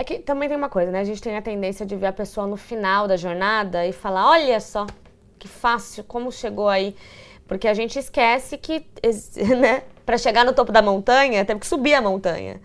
É que também tem uma coisa, né? A gente tem a tendência de ver a pessoa no final da jornada e falar: olha só, que fácil, como chegou aí. Porque a gente esquece que, né, para chegar no topo da montanha, teve que subir a montanha.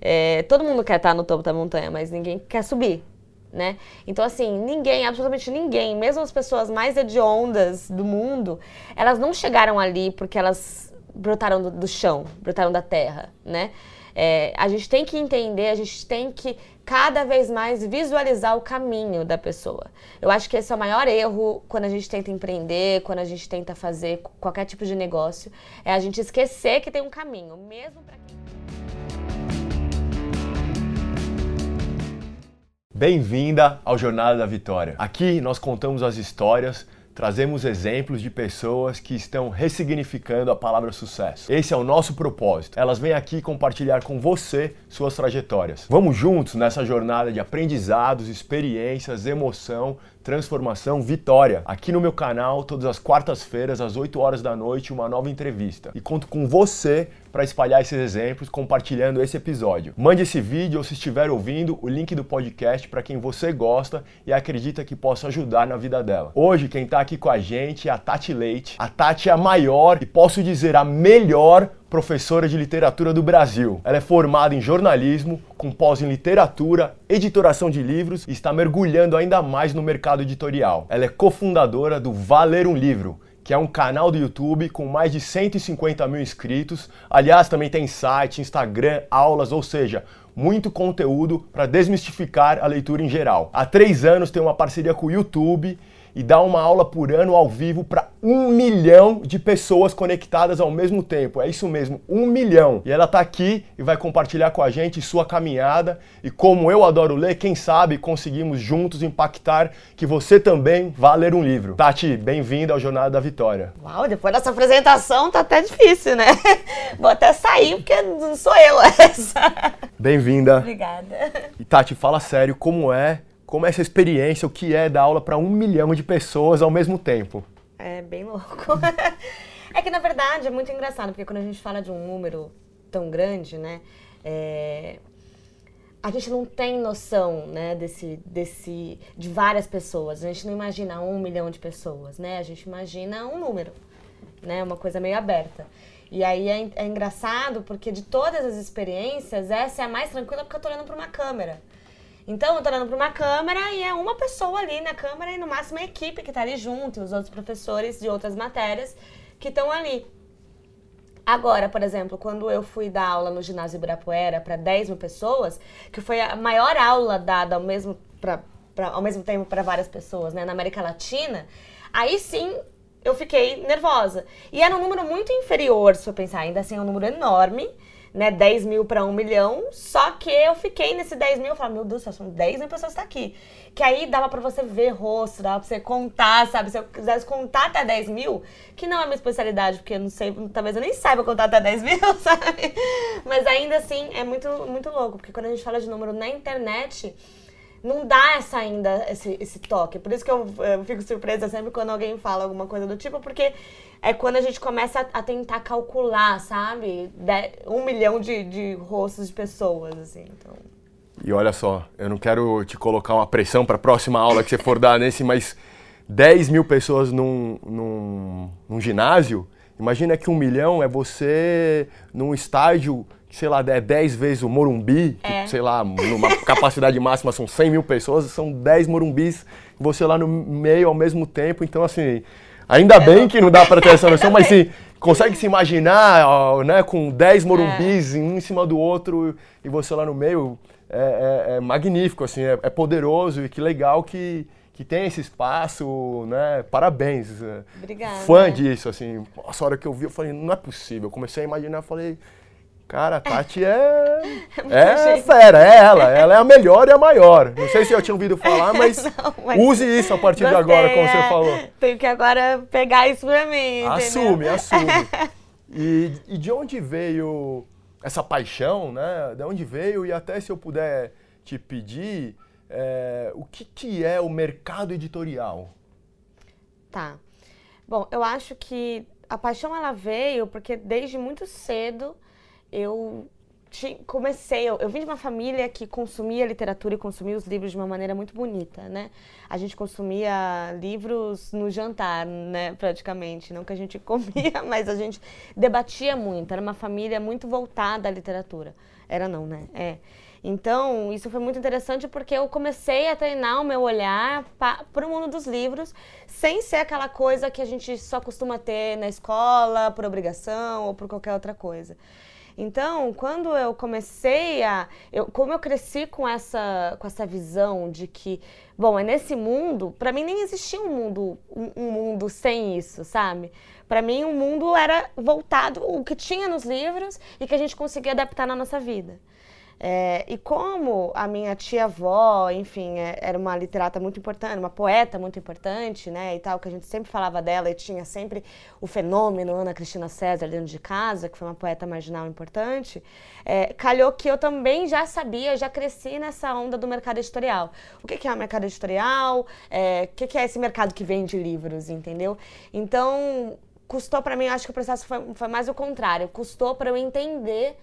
É, todo mundo quer estar no topo da montanha, mas ninguém quer subir, né? Então, assim, ninguém, absolutamente ninguém, mesmo as pessoas mais hediondas do mundo, elas não chegaram ali porque elas brotaram do, do chão, brotaram da terra, né? É, a gente tem que entender, a gente tem que cada vez mais visualizar o caminho da pessoa. Eu acho que esse é o maior erro quando a gente tenta empreender, quando a gente tenta fazer qualquer tipo de negócio, é a gente esquecer que tem um caminho, mesmo para quem Bem-vinda ao Jornada da Vitória. Aqui nós contamos as histórias trazemos exemplos de pessoas que estão ressignificando a palavra sucesso. Esse é o nosso propósito. Elas vêm aqui compartilhar com você suas trajetórias. Vamos juntos nessa jornada de aprendizados, experiências, emoção, transformação, vitória. Aqui no meu canal, todas as quartas-feiras, às 8 horas da noite, uma nova entrevista. E conto com você para espalhar esses exemplos compartilhando esse episódio. Mande esse vídeo ou se estiver ouvindo, o link do podcast para quem você gosta e acredita que possa ajudar na vida dela. Hoje quem está aqui com a gente é a Tati Leite. A Tati é a maior e posso dizer a melhor professora de literatura do Brasil. Ela é formada em jornalismo, com pós em literatura, editoração de livros e está mergulhando ainda mais no mercado editorial. Ela é cofundadora do Valer um Livro, que é um canal do YouTube com mais de 150 mil inscritos. Aliás, também tem site, Instagram, aulas, ou seja, muito conteúdo para desmistificar a leitura em geral. Há três anos tem uma parceria com o YouTube e dá uma aula por ano ao vivo para um milhão de pessoas conectadas ao mesmo tempo. É isso mesmo, um milhão. E ela está aqui e vai compartilhar com a gente sua caminhada e como eu adoro ler, quem sabe conseguimos juntos impactar que você também vá ler um livro. Tati, bem-vinda ao Jornada da Vitória. Uau, depois dessa apresentação tá até difícil, né? Vou até sair porque não sou eu essa. Bem-vinda. Obrigada. E Tati, fala sério, como é como é essa experiência, o que é dar aula para um milhão de pessoas ao mesmo tempo? É bem louco. é que na verdade é muito engraçado, porque quando a gente fala de um número tão grande, né? É... A gente não tem noção, né, desse, desse, de várias pessoas. A gente não imagina um milhão de pessoas, né? A gente imagina um número, né? Uma coisa meio aberta. E aí é, é engraçado porque de todas as experiências, essa é a mais tranquila porque eu tô olhando para uma câmera. Então, eu tô olhando para uma câmera e é uma pessoa ali na câmera e no máximo a equipe que tá ali junto, e os outros professores de outras matérias que estão ali. Agora, por exemplo, quando eu fui dar aula no ginásio Ibirapuera para 10 mil pessoas, que foi a maior aula dada ao mesmo, pra, pra ao mesmo tempo para várias pessoas né, na América Latina, aí sim eu fiquei nervosa. E era um número muito inferior, se eu pensar, ainda assim é um número enorme né, 10 mil para 1 milhão, só que eu fiquei nesse 10 mil, eu falei, meu Deus, são 10 mil pessoas que tá aqui. Que aí dava para você ver rosto, dava pra você contar, sabe? Se eu quisesse contar até 10 mil, que não é minha especialidade, porque eu não sei, talvez eu nem saiba contar até 10 mil, sabe? Mas ainda assim, é muito, muito louco, porque quando a gente fala de número na internet, não dá essa ainda esse, esse toque. Por isso que eu, eu, fico surpresa sempre quando alguém fala alguma coisa do tipo, porque é quando a gente começa a, a tentar calcular, sabe? De, um milhão de, de rostos de pessoas, assim. Então... E olha só, eu não quero te colocar uma pressão para a próxima aula que você for dar nesse, mas 10 mil pessoas num, num, num ginásio, imagina que um milhão é você num estádio sei lá, é 10 vezes o Morumbi, é. que, sei lá, numa capacidade máxima são 100 mil pessoas, são 10 Morumbis, você lá no meio ao mesmo tempo, então assim, ainda é bem que não dá para ter essa noção, mas sim, consegue se imaginar, ó, né, com 10 Morumbis é. um em cima do outro e você lá no meio, é, é, é magnífico, assim, é, é, poderoso e que legal que, que tem esse espaço, né, parabéns. Obrigada. Fã disso, assim, nossa, a hora que eu vi, eu falei, não é possível, eu comecei a imaginar, falei Cara, a Tati é. É, é fera, é ela. Ela é a melhor e a maior. Não sei se eu tinha ouvido falar, mas, Não, mas use isso a partir de agora, como é. você falou. Tenho que agora pegar isso pra mim. Assume, entendeu? assume. E, e de onde veio essa paixão, né? De onde veio? E até se eu puder te pedir, é, o que, que é o mercado editorial? Tá. Bom, eu acho que a paixão ela veio porque desde muito cedo eu comecei, eu, eu vim de uma família que consumia literatura e consumia os livros de uma maneira muito bonita, né? A gente consumia livros no jantar, né, praticamente. Não que a gente comia, mas a gente debatia muito. Era uma família muito voltada à literatura. Era não, né? É. Então, isso foi muito interessante porque eu comecei a treinar o meu olhar para o mundo dos livros, sem ser aquela coisa que a gente só costuma ter na escola, por obrigação ou por qualquer outra coisa. Então, quando eu comecei a. Eu, como eu cresci com essa, com essa visão de que, bom, é nesse mundo, para mim nem existia um mundo, um, um mundo sem isso, sabe? Para mim, o um mundo era voltado, o que tinha nos livros e que a gente conseguia adaptar na nossa vida. É, e como a minha tia-avó, enfim, é, era uma literata muito importante, uma poeta muito importante, né, e tal, que a gente sempre falava dela e tinha sempre o fenômeno Ana Cristina César dentro de casa, que foi uma poeta marginal importante, é, calhou que eu também já sabia, já cresci nessa onda do mercado editorial. O que, que é o mercado editorial? É, o que, que é esse mercado que vende livros, entendeu? Então, custou para mim, acho que o processo foi, foi mais o contrário, custou para eu entender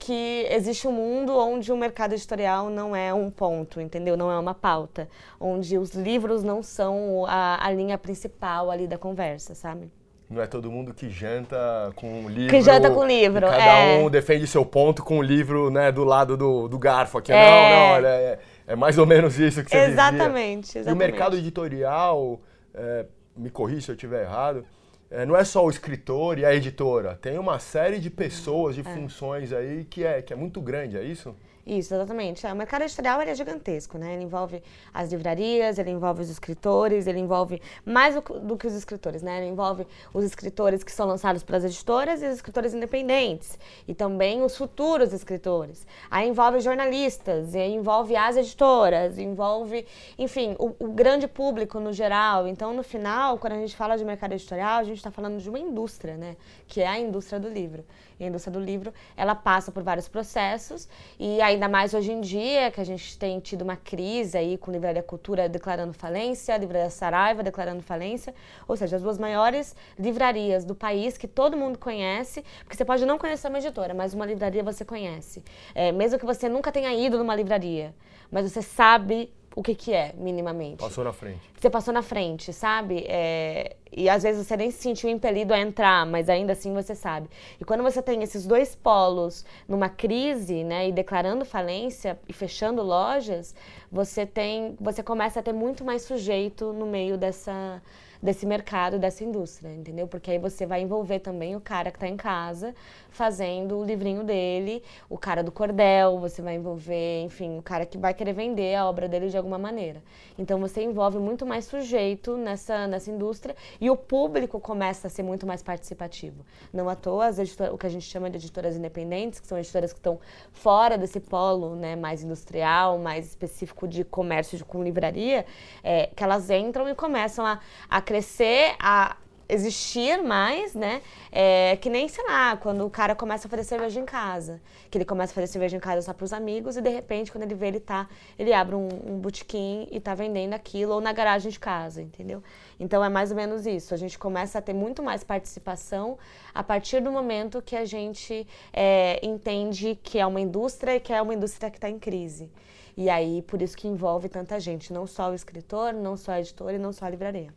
que existe um mundo onde o mercado editorial não é um ponto, entendeu? Não é uma pauta. Onde os livros não são a, a linha principal ali da conversa, sabe? Não é todo mundo que janta com livro. Que janta com livro, cada é. um defende seu ponto com o livro né, do lado do, do garfo aqui. É. Não, não, olha, é, é, mais ou menos isso que você Exatamente, vivia. exatamente. E o mercado editorial, é, me corrija se eu estiver errado, é, não é só o escritor e a editora, tem uma série de pessoas, de é. funções aí que é, que é muito grande, é isso? Isso, exatamente. É, o mercado editorial é gigantesco, né? Ele envolve as livrarias, ele envolve os escritores, ele envolve mais do, do, que os escritores, né? Ele envolve os escritores que são lançados pelas editoras e os escritores independentes. E também os futuros escritores. Aí envolve jornalistas, e envolve as editoras, envolve, enfim, o, o grande público no geral. Então, no final, quando a gente fala de mercado editorial, a gente está falando de uma indústria, né? Que é a indústria do livro. E a indústria do livro, ela passa por vários processos e ainda mais hoje em dia, que a gente tem tido uma crise aí com Livraria Cultura declarando falência, a Livraria Saraiva declarando falência, ou seja, as duas maiores livrarias do país que todo mundo conhece, porque você pode não conhecer uma editora, mas uma livraria você conhece. É, mesmo que você nunca tenha ido numa livraria, mas você sabe o que, que é, minimamente. Passou na frente. Você passou na frente, sabe? É, e às vezes você nem se sentiu impelido a entrar, mas ainda assim você sabe. E quando você tem esses dois polos numa crise, né, e declarando falência e fechando lojas, você tem, você começa a ter muito mais sujeito no meio dessa desse mercado, dessa indústria, entendeu? Porque aí você vai envolver também o cara que está em casa fazendo o livrinho dele, o cara do cordel, você vai envolver, enfim, o cara que vai querer vender a obra dele de alguma maneira. Então você envolve muito mais sujeito nessa, nessa indústria e o público começa a ser muito mais participativo. Não à toa, as editoras, o que a gente chama de editoras independentes, que são editoras que estão fora desse polo né, mais industrial, mais específico de comércio de, com livraria, é, que elas entram e começam a, a crescer, a existir mais, né? É, que nem, sei lá, quando o cara começa a fazer cerveja em casa. Que ele começa a fazer cerveja em casa só para os amigos e de repente, quando ele vê, ele tá, ele abre um, um botequim e tá vendendo aquilo ou na garagem de casa, entendeu? Então é mais ou menos isso. A gente começa a ter muito mais participação a partir do momento que a gente é, entende que é uma indústria e que é uma indústria que está em crise. E aí, por isso que envolve tanta gente, não só o escritor, não só a editora e não só a livraria.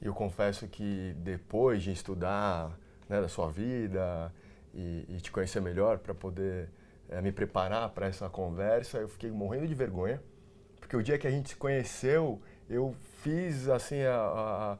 E eu confesso que depois de estudar né, da sua vida e, e te conhecer melhor para poder é, me preparar para essa conversa, eu fiquei morrendo de vergonha, porque o dia que a gente se conheceu, eu fiz assim a, a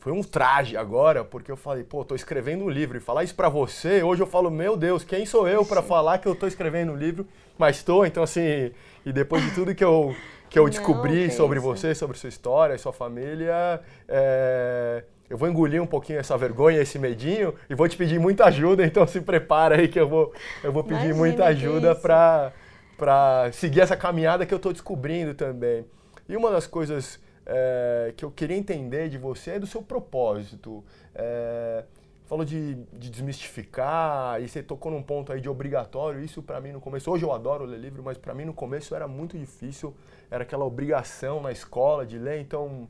foi um traje agora, porque eu falei, pô, tô escrevendo um livro e falar isso para você, hoje eu falo, meu Deus, quem sou eu para falar que eu tô escrevendo um livro? Mas tô, então assim, e depois de tudo que eu que eu descobri Não, sobre você, sobre sua história, sua família, é, eu vou engolir um pouquinho essa vergonha, esse medinho e vou te pedir muita ajuda, então se prepara aí que eu vou, eu vou pedir Imagina muita ajuda para seguir essa caminhada que eu estou descobrindo também. E uma das coisas é, que eu queria entender de você é do seu propósito. É, falou de, de, desmistificar, e você tocou num ponto aí de obrigatório. Isso para mim no começo, hoje eu adoro ler livro, mas para mim no começo era muito difícil, era aquela obrigação na escola de ler, então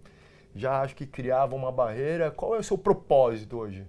já acho que criava uma barreira. Qual é o seu propósito hoje?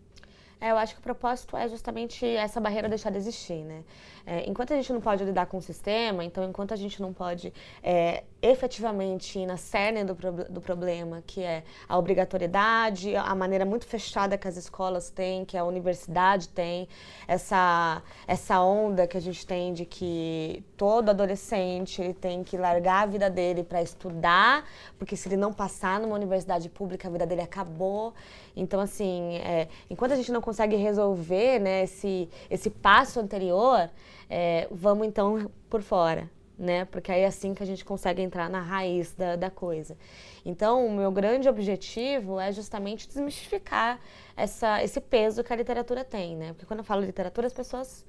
É, eu acho que o propósito é justamente essa barreira deixar de existir, né? É, enquanto a gente não pode lidar com o sistema, então enquanto a gente não pode é, efetivamente ir na cerne do, do problema, que é a obrigatoriedade, a maneira muito fechada que as escolas têm, que a universidade tem, essa, essa onda que a gente tem de que todo adolescente ele tem que largar a vida dele para estudar, porque se ele não passar numa universidade pública, a vida dele acabou. Então, assim, é, enquanto a gente não consegue resolver né, esse, esse passo anterior, é, vamos então por fora. Né? Porque aí é assim que a gente consegue entrar na raiz da, da coisa. Então, o meu grande objetivo é justamente desmistificar essa, esse peso que a literatura tem, né? Porque quando eu falo literatura, as pessoas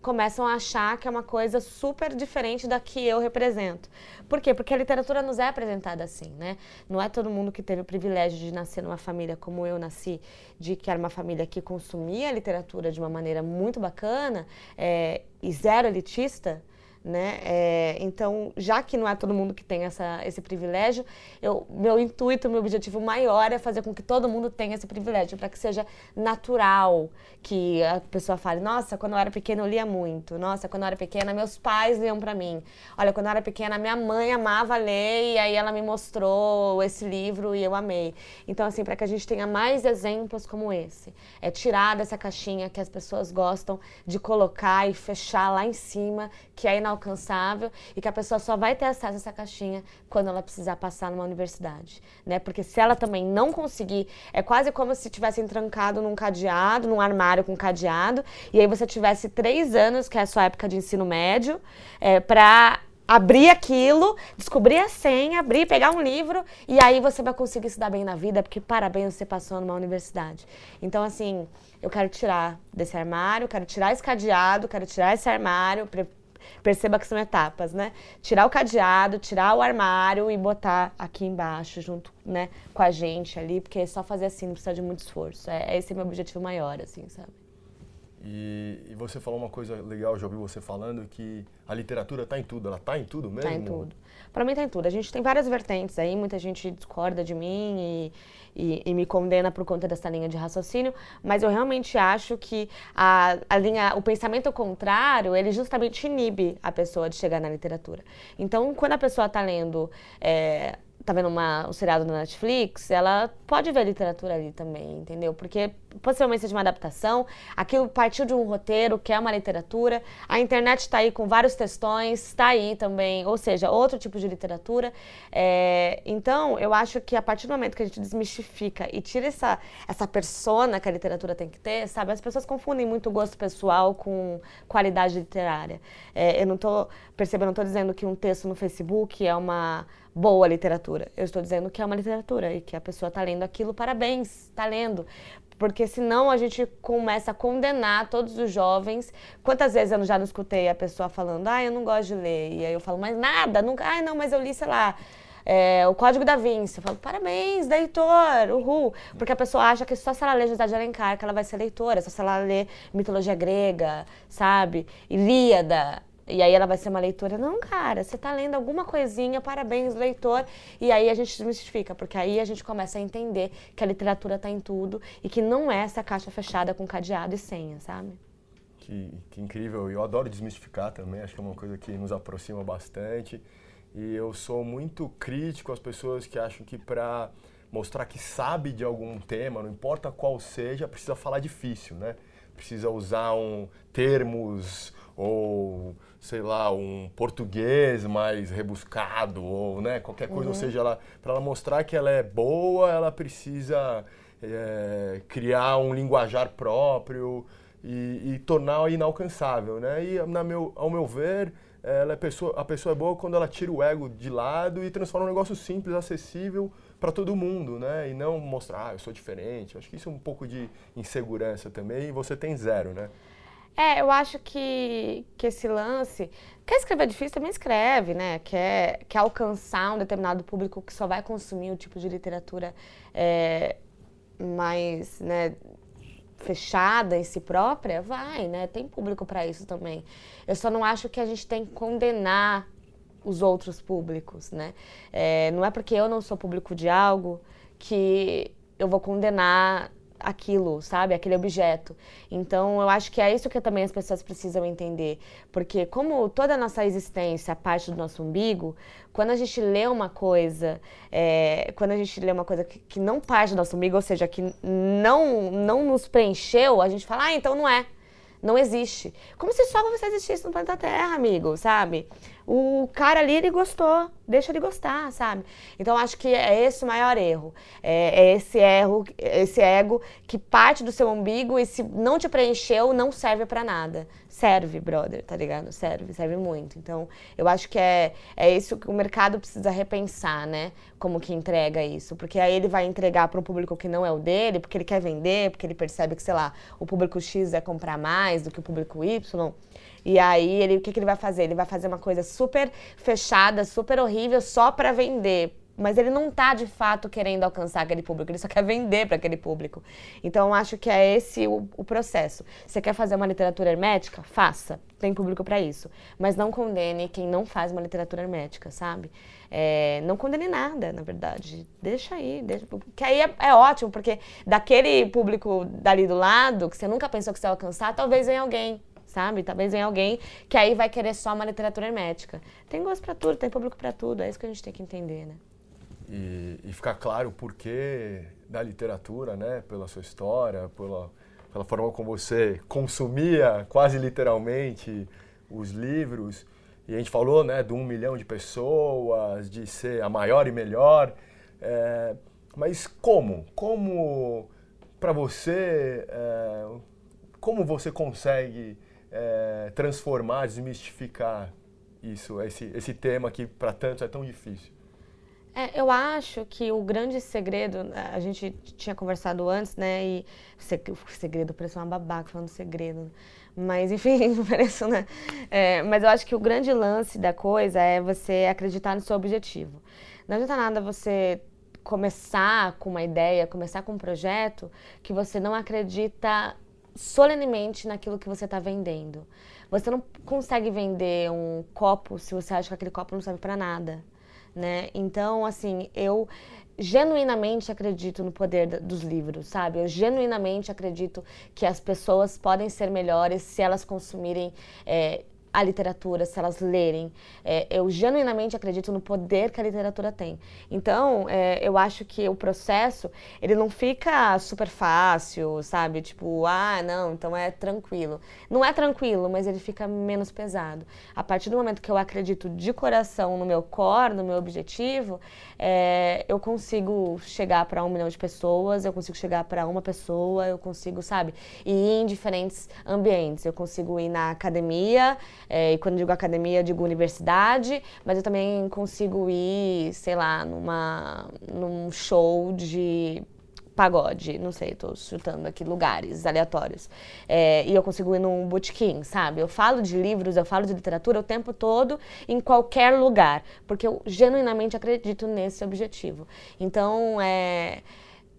começam a achar que é uma coisa super diferente da que eu represento. Por quê? Porque a literatura nos é apresentada assim, né? Não é todo mundo que teve o privilégio de nascer numa família como eu nasci, de que era uma família que consumia a literatura de uma maneira muito bacana é, e zero elitista, né? É, então, já que não é todo mundo que tem essa, esse privilégio, eu, meu intuito, meu objetivo maior é fazer com que todo mundo tenha esse privilégio, para que seja natural, que a pessoa fale, nossa, quando eu era pequena eu lia muito, nossa, quando eu era pequena meus pais liam para mim, olha, quando eu era pequena minha mãe amava ler e aí ela me mostrou esse livro e eu amei. Então, assim, para que a gente tenha mais exemplos como esse, é tirar dessa caixinha que as pessoas gostam de colocar e fechar lá em cima, que é inalcançável e que a pessoa só vai ter acesso a essa caixinha quando ela precisar passar numa universidade, né? Porque se ela também não conseguir, é quase como se tivesse trancado num cadeado, num armário com cadeado, e aí você tivesse três anos, que é a sua época de ensino médio, é, para abrir aquilo, descobrir a senha, abrir, pegar um livro e aí você vai conseguir se dar bem na vida, porque parabéns, você passou numa universidade. Então, assim, eu quero tirar desse armário, quero tirar esse cadeado, quero tirar esse armário, Perceba que são etapas, né? Tirar o cadeado, tirar o armário e botar aqui embaixo, junto né, com a gente ali, porque só fazer assim não precisa de muito esforço. É, esse é meu objetivo maior, assim, sabe? E, e, você falou uma coisa legal, já ouvi você falando, que a literatura está em tudo. Ela está em tudo mesmo? Está em tudo. Para mim está em tudo. A gente tem várias vertentes aí, muita gente discorda de mim e, e, e, me condena por conta dessa linha de raciocínio, mas eu realmente acho que a, a linha, o pensamento contrário, ele justamente inibe a pessoa de chegar na literatura. Então, quando a pessoa está lendo é, tá vendo uma, um seriado na Netflix, ela pode ver literatura ali também, entendeu? Porque possivelmente seja uma adaptação, aquilo partiu de um roteiro que é uma literatura, a internet está aí com vários textões, está aí também, ou seja, outro tipo de literatura. É, então, eu acho que a partir do momento que a gente desmistifica e tira essa, essa persona que a literatura tem que ter, sabe? As pessoas confundem muito gosto pessoal com qualidade literária. É, eu não estou percebendo, não estou dizendo que um texto no Facebook é uma boa literatura. Eu estou dizendo que é uma literatura e que a pessoa está lendo aquilo, parabéns, está lendo. Porque senão a gente começa a condenar todos os jovens. Quantas vezes eu já não escutei a pessoa falando, ah, eu não gosto de ler. E aí eu falo, mas nada, nunca. Ah, não, mas eu li, sei lá. É, o Código da Vinci. Eu falo, parabéns, leitor, uhul. Porque a pessoa acha que só se ela ler José de Alencar que ela vai ser leitora, só se ela ler mitologia grega, sabe? Ilíada. E aí ela vai ser uma leitora. Não, cara, você está lendo alguma coisinha, parabéns, leitor. E aí a gente desmistifica, porque aí a gente começa a entender que a literatura está em tudo e que não é essa caixa fechada com cadeado e senha, sabe? Que, que incrível. Eu adoro desmistificar também, acho que é uma coisa que nos aproxima bastante. E eu sou muito crítico às pessoas que acham que para mostrar que sabe de algum tema, não importa qual seja, precisa falar difícil, né? Precisa usar um, termos ou sei lá, um português mais rebuscado, ou né, qualquer coisa, uhum. ou seja, ela, para ela mostrar que ela é boa, ela precisa é, criar um linguajar próprio e, e tornar inalcançável, né? E na meu, ao meu ver, ela é pessoa, a pessoa é boa quando ela tira o ego de lado e transforma um negócio simples, acessível para todo mundo, né? E não mostrar, ah, eu sou diferente. Acho que isso é um pouco de insegurança também e você tem zero, né? É, eu acho que, que esse lance. Quer escrever difícil, também escreve, né? Quer, quer alcançar um determinado público que só vai consumir o tipo de literatura é, mais né, fechada em si própria, vai, né? Tem público para isso também. Eu só não acho que a gente tem que condenar os outros públicos, né? É, não é porque eu não sou público de algo que eu vou condenar aquilo, sabe? Aquele objeto. Então, eu acho que é isso que também as pessoas precisam entender. Porque, como toda a nossa existência parte do nosso umbigo, quando a gente lê uma coisa, é, quando a gente lê uma coisa que, que, não parte do nosso umbigo, ou seja, que não, não nos preencheu, a gente fala, ah, então não é. Não existe. Como se só você existisse no planeta Terra, amigo, sabe? O cara ali, ele gostou, deixa ele gostar, sabe? Então, acho que é esse o maior erro. É, é esse erro, esse ego que parte do seu umbigo e se não te preencheu, não serve para nada. Serve, brother, tá ligado? Serve, serve muito. Então, eu acho que é, é isso que o mercado precisa repensar, né? Como que entrega isso. Porque aí ele vai entregar para um público que não é o dele, porque ele quer vender, porque ele percebe que, sei lá, o público X é comprar mais do que o público Y. E aí, ele, o que, que ele vai fazer? Ele vai fazer uma coisa super fechada, super horrível, só para vender. Mas ele não está de fato querendo alcançar aquele público, ele só quer vender para aquele público. Então, acho que é esse o, o, processo. Você quer fazer uma literatura hermética? Faça, tem público para isso. Mas não condene quem não faz uma literatura hermética, sabe? É, não condene nada, na verdade. Deixa aí, deixa, que aí é, é, ótimo, porque daquele público dali do lado, que você nunca pensou que você ia alcançar, talvez venha alguém sabe? Talvez em alguém que aí vai querer só uma literatura hermética. Tem gosto para tudo, tem público para tudo, é isso que a gente tem que entender, né? E, e ficar claro o porquê da literatura, né? Pela sua história, pela, pela forma como você consumia quase literalmente os livros. E a gente falou, né, de um milhão de pessoas, de ser a maior e melhor. É, mas como? Como para você, é, como você consegue é, transformar, desmistificar isso, esse, esse tema que para tantos é tão difícil? É, eu acho que o grande segredo, a gente tinha conversado antes, né? E segredo, parece uma babaca falando segredo. Mas, enfim, parece, né? É, mas eu acho que o grande lance da coisa é você acreditar no seu objetivo. Não adianta nada você começar com uma ideia, começar com um projeto que você não acredita solenemente naquilo que você está vendendo. Você não consegue vender um copo se você acha que aquele copo não serve para nada, né? Então, assim, eu genuinamente acredito no poder dos livros, sabe? Eu genuinamente acredito que as pessoas podem ser melhores se elas consumirem é, a literatura, se elas lerem. É, eu genuinamente acredito no poder que a literatura tem. Então, é, eu acho que o processo, ele não fica super fácil, sabe? Tipo, ah, não, então é tranquilo. Não é tranquilo, mas ele fica menos pesado. A partir do momento que eu acredito de coração no meu core, no meu objetivo, é, eu consigo chegar para um milhão de pessoas, eu consigo chegar para uma pessoa, eu consigo, sabe? Ir em diferentes ambientes. Eu consigo ir na academia, é, e quando digo academia, digo universidade, mas eu também consigo ir, sei lá, numa, num show de pagode, não sei, estou chutando aqui lugares aleatórios. É, e eu consigo ir num botequim, sabe? Eu falo de livros, eu falo de literatura o tempo todo, em qualquer lugar, porque eu genuinamente acredito nesse objetivo. Então, é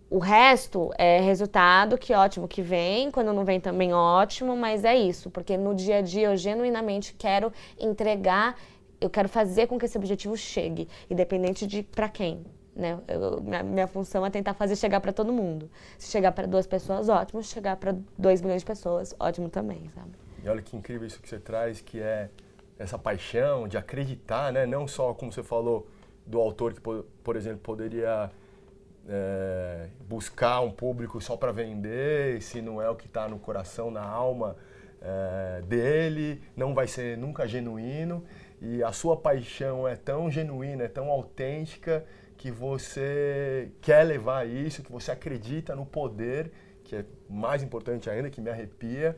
o resto é resultado, que ótimo que vem, quando não vem também ótimo, mas é isso, porque no dia a dia eu genuinamente quero entregar, eu quero fazer com que esse objetivo chegue, independente de para quem. Né? Eu, minha, minha, função é tentar fazer chegar para todo mundo. Se chegar para duas pessoas, ótimo. Se chegar para dois milhões de pessoas, ótimo também, sabe? E olha que incrível isso que você traz, que é essa paixão de acreditar, né? Não só, como você falou, do autor que, por exemplo, poderia é, buscar um público só para vender, se não é o que está no coração, na alma é, dele, não vai ser nunca genuíno. E a sua paixão é tão genuína, é tão autêntica, que você quer levar isso, que você acredita no poder, que é mais importante ainda, que me arrepia.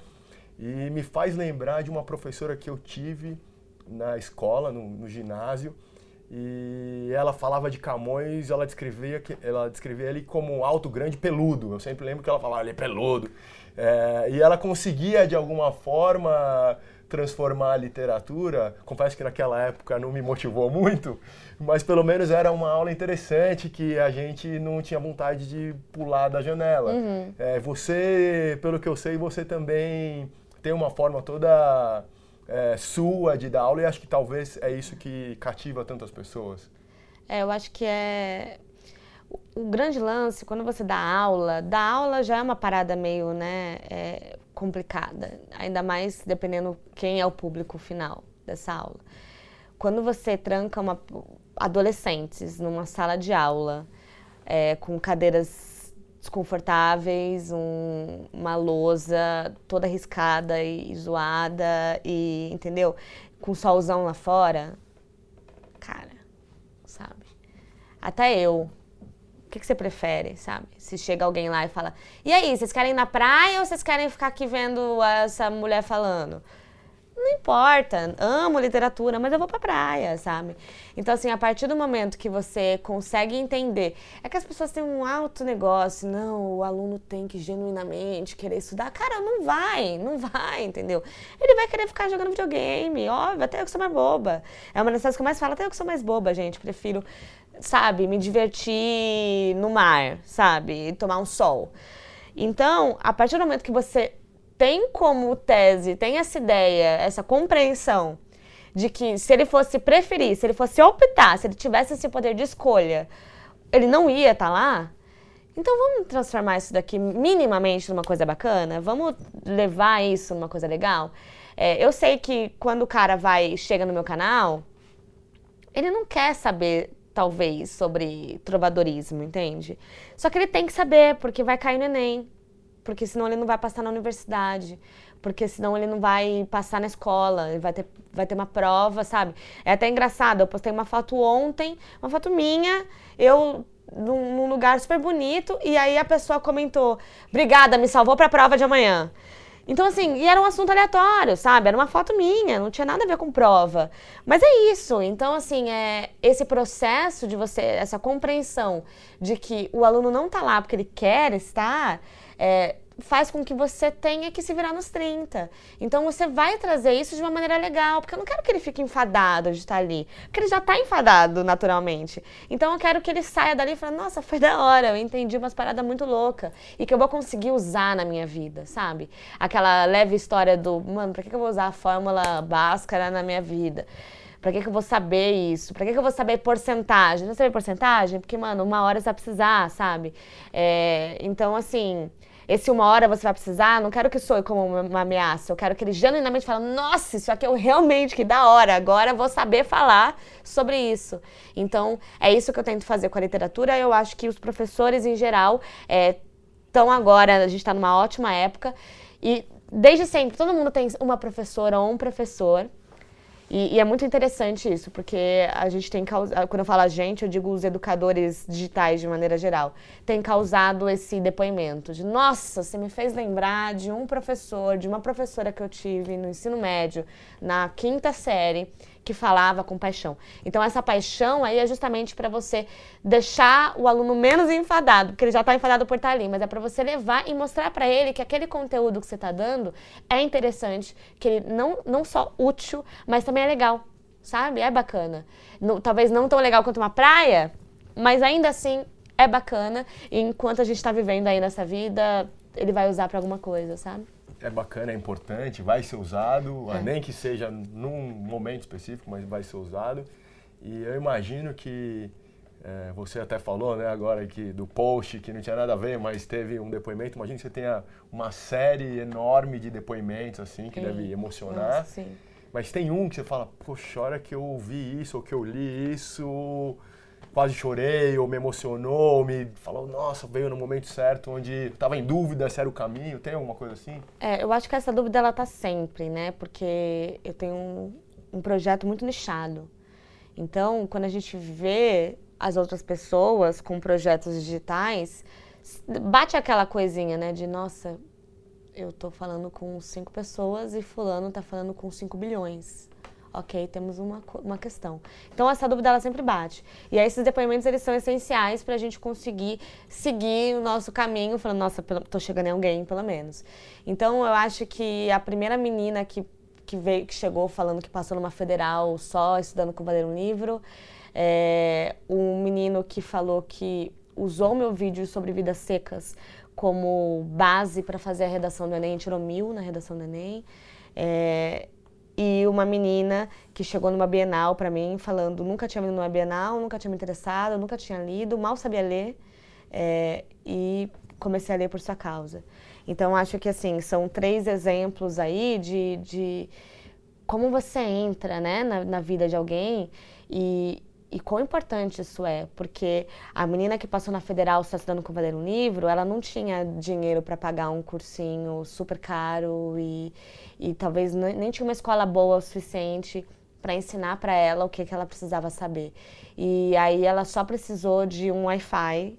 E me faz lembrar de uma professora que eu tive na escola, no, no ginásio, e ela falava de Camões, ela descrevia, ela descrevia ele como alto, grande, peludo. Eu sempre lembro que ela falava, ele é peludo. É, e ela conseguia, de alguma forma, transformar a literatura. Confesso que naquela época não me motivou muito, mas pelo menos era uma aula interessante que a gente não tinha vontade de pular da janela. Uhum. É, você, pelo que eu sei, você também tem uma forma toda é, sua de dar aula e acho que talvez é isso que cativa tantas pessoas. É, eu acho que é o grande lance, quando você dá aula, dar aula já é uma parada meio, né, é, complicada. Ainda mais dependendo quem é o público final dessa aula. Quando você tranca uma, adolescentes numa sala de aula, é, com cadeiras desconfortáveis, um, uma lousa toda riscada e, e zoada, e, entendeu? Com solzão lá fora, cara, sabe? Até eu o que, que, você prefere, sabe? Se chega alguém lá e fala: E aí, vocês querem ir na praia ou vocês querem ficar aqui vendo essa mulher falando? Não importa, amo literatura, mas eu vou pra praia, sabe? Então, assim, a partir do momento que você consegue entender, é que as pessoas têm um alto negócio, não, o aluno tem que genuinamente querer estudar. Cara, não vai, não vai, entendeu? Ele vai querer ficar jogando videogame, óbvio, até eu que sou mais boba. É uma das coisas que eu mais falo, até eu que sou mais boba, gente. Prefiro sabe, me divertir no mar, sabe, tomar um sol. Então, a partir do momento que você tem como tese, tem essa ideia, essa compreensão de que se ele fosse preferir, se ele fosse optar, se ele tivesse esse poder de escolha, ele não ia estar tá lá. Então vamos transformar isso daqui minimamente numa coisa bacana? Vamos levar isso numa coisa legal? É, eu sei que quando o cara vai chega no meu canal, ele não quer saber talvez, sobre trovadorismo, entende? Só que ele tem que saber, porque vai cair no Enem. Porque senão ele não vai passar na universidade. Porque senão ele não vai passar na escola. Ele vai ter, vai ter uma prova, sabe? É até engraçado. Eu postei uma foto ontem, uma foto minha, eu num, num lugar super bonito, e aí a pessoa comentou: Obrigada, me salvou para a prova de amanhã. Então, assim, e era um assunto aleatório, sabe? Era uma foto minha, não tinha nada a ver com prova. Mas é isso. Então, assim, é esse processo de você, essa compreensão de que o aluno não está lá porque ele quer estar, é, faz com que você tenha que se virar nos 30. Então você vai trazer isso de uma maneira legal, porque eu não quero que ele fique enfadado de estar ali, porque ele já está enfadado naturalmente. Então eu quero que ele saia dali e fale: "Nossa, foi da hora, eu entendi umas paradas muito loucas e que eu vou conseguir usar na minha vida", sabe? Aquela leve história do, mano, para que eu vou usar a fórmula Bhaskara na minha vida? Pra que, que eu vou saber isso? Pra que, que eu vou saber porcentagem? Não saber porcentagem? Porque, mano, uma hora você vai precisar, sabe? É, então, assim, esse uma hora você vai precisar, não quero que soe como uma ameaça. Eu quero que ele genuinamente fale, nossa, isso aqui é realmente que da hora, agora vou saber falar sobre isso. Então, é isso que eu tento fazer com a literatura. Eu acho que os professores, em geral, estão é, agora, a gente está numa ótima época. E desde sempre, todo mundo tem uma professora ou um professor e, e, é muito interessante isso, porque a gente tem causado, quando eu falo a gente, eu digo os educadores digitais de maneira geral, tem causado esse depoimento de, nossa, você me fez lembrar de um professor, de uma professora que eu tive no ensino médio, na quinta série, que falava com paixão. Então, essa paixão aí é justamente para você deixar o aluno menos enfadado, porque ele já está enfadado por estar ali, mas é para você levar e mostrar para ele que aquele conteúdo que você está dando é interessante, que ele não, não só útil, mas também é legal, sabe? É bacana. Talvez não tão legal quanto uma praia, mas ainda assim é bacana. E enquanto a gente está vivendo aí nessa vida, ele vai usar para alguma coisa, sabe? É bacana, é importante, vai ser usado, é. nem que seja num momento específico, mas vai ser usado. E eu imagino que é, você até falou, né, agora que do post que não tinha nada a ver, mas teve um depoimento. Imagina que você tenha uma série enorme de depoimentos assim que sim. deve emocionar. Nossa, sim. Mas tem um que você fala, poxa, hora que eu ouvi isso ou que eu li isso, quase chorei, ou me emocionou, ou me falou, nossa, veio no momento certo, onde estava em dúvida se era o caminho? Tem alguma coisa assim? É, eu acho que essa dúvida ela tá sempre, né? Porque eu tenho um, um projeto muito nichado. Então, quando a gente vê as outras pessoas com projetos digitais, bate aquela coisinha, né? De, nossa, eu tô falando com cinco pessoas e fulano tá falando com cinco bilhões ok, temos uma, uma questão. Então, essa dúvida ela sempre bate. E aí, esses depoimentos eles são essenciais para a gente conseguir seguir o nosso caminho, falando, nossa, tô chegando em alguém, pelo menos. Então, eu acho que a primeira menina que, que, veio, que chegou falando que passou numa federal só estudando com valer um livro, é, um menino que falou que usou meu vídeo sobre vidas secas como base para fazer a redação do Enem, tirou mil na redação do Enem. É, e uma menina que chegou numa Bienal para mim falando nunca tinha ido numa Bienal, nunca tinha me interessado, nunca tinha lido, mal sabia ler é, e comecei a ler por sua causa. Então acho que assim são três exemplos aí de, de como você entra né, na, na vida de alguém e, e quão importante isso é, porque a menina que passou na federal só estudando como ler um livro, ela não tinha dinheiro para pagar um cursinho super caro e, e talvez nem tinha uma escola boa o suficiente para ensinar para ela o que, que ela precisava saber. E aí ela só precisou de um Wi-Fi,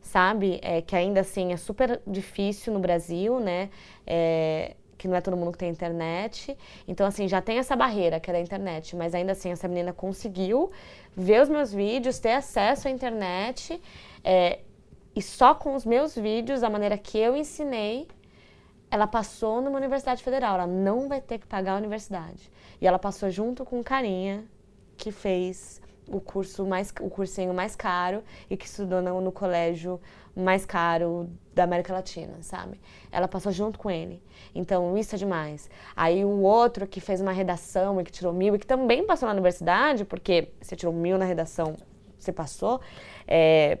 sabe? É, que ainda assim é super difícil no Brasil, né? É, que não é todo mundo que tem internet. Então, assim, já tem essa barreira que é da internet, mas ainda assim, essa menina conseguiu ver os meus vídeos, ter acesso à internet, é, e só com os meus vídeos, a maneira que eu ensinei, ela passou numa universidade federal. Ela não vai ter que pagar a universidade. E ela passou junto com um carinha que fez o curso mais o cursinho mais caro e que estudou no, no colégio mais caro da América Latina, sabe? Ela passou junto com ele. Então, isso é demais. Aí, o outro que fez uma redação e que tirou mil, e que também passou na universidade, porque você tirou mil na redação, você passou, é,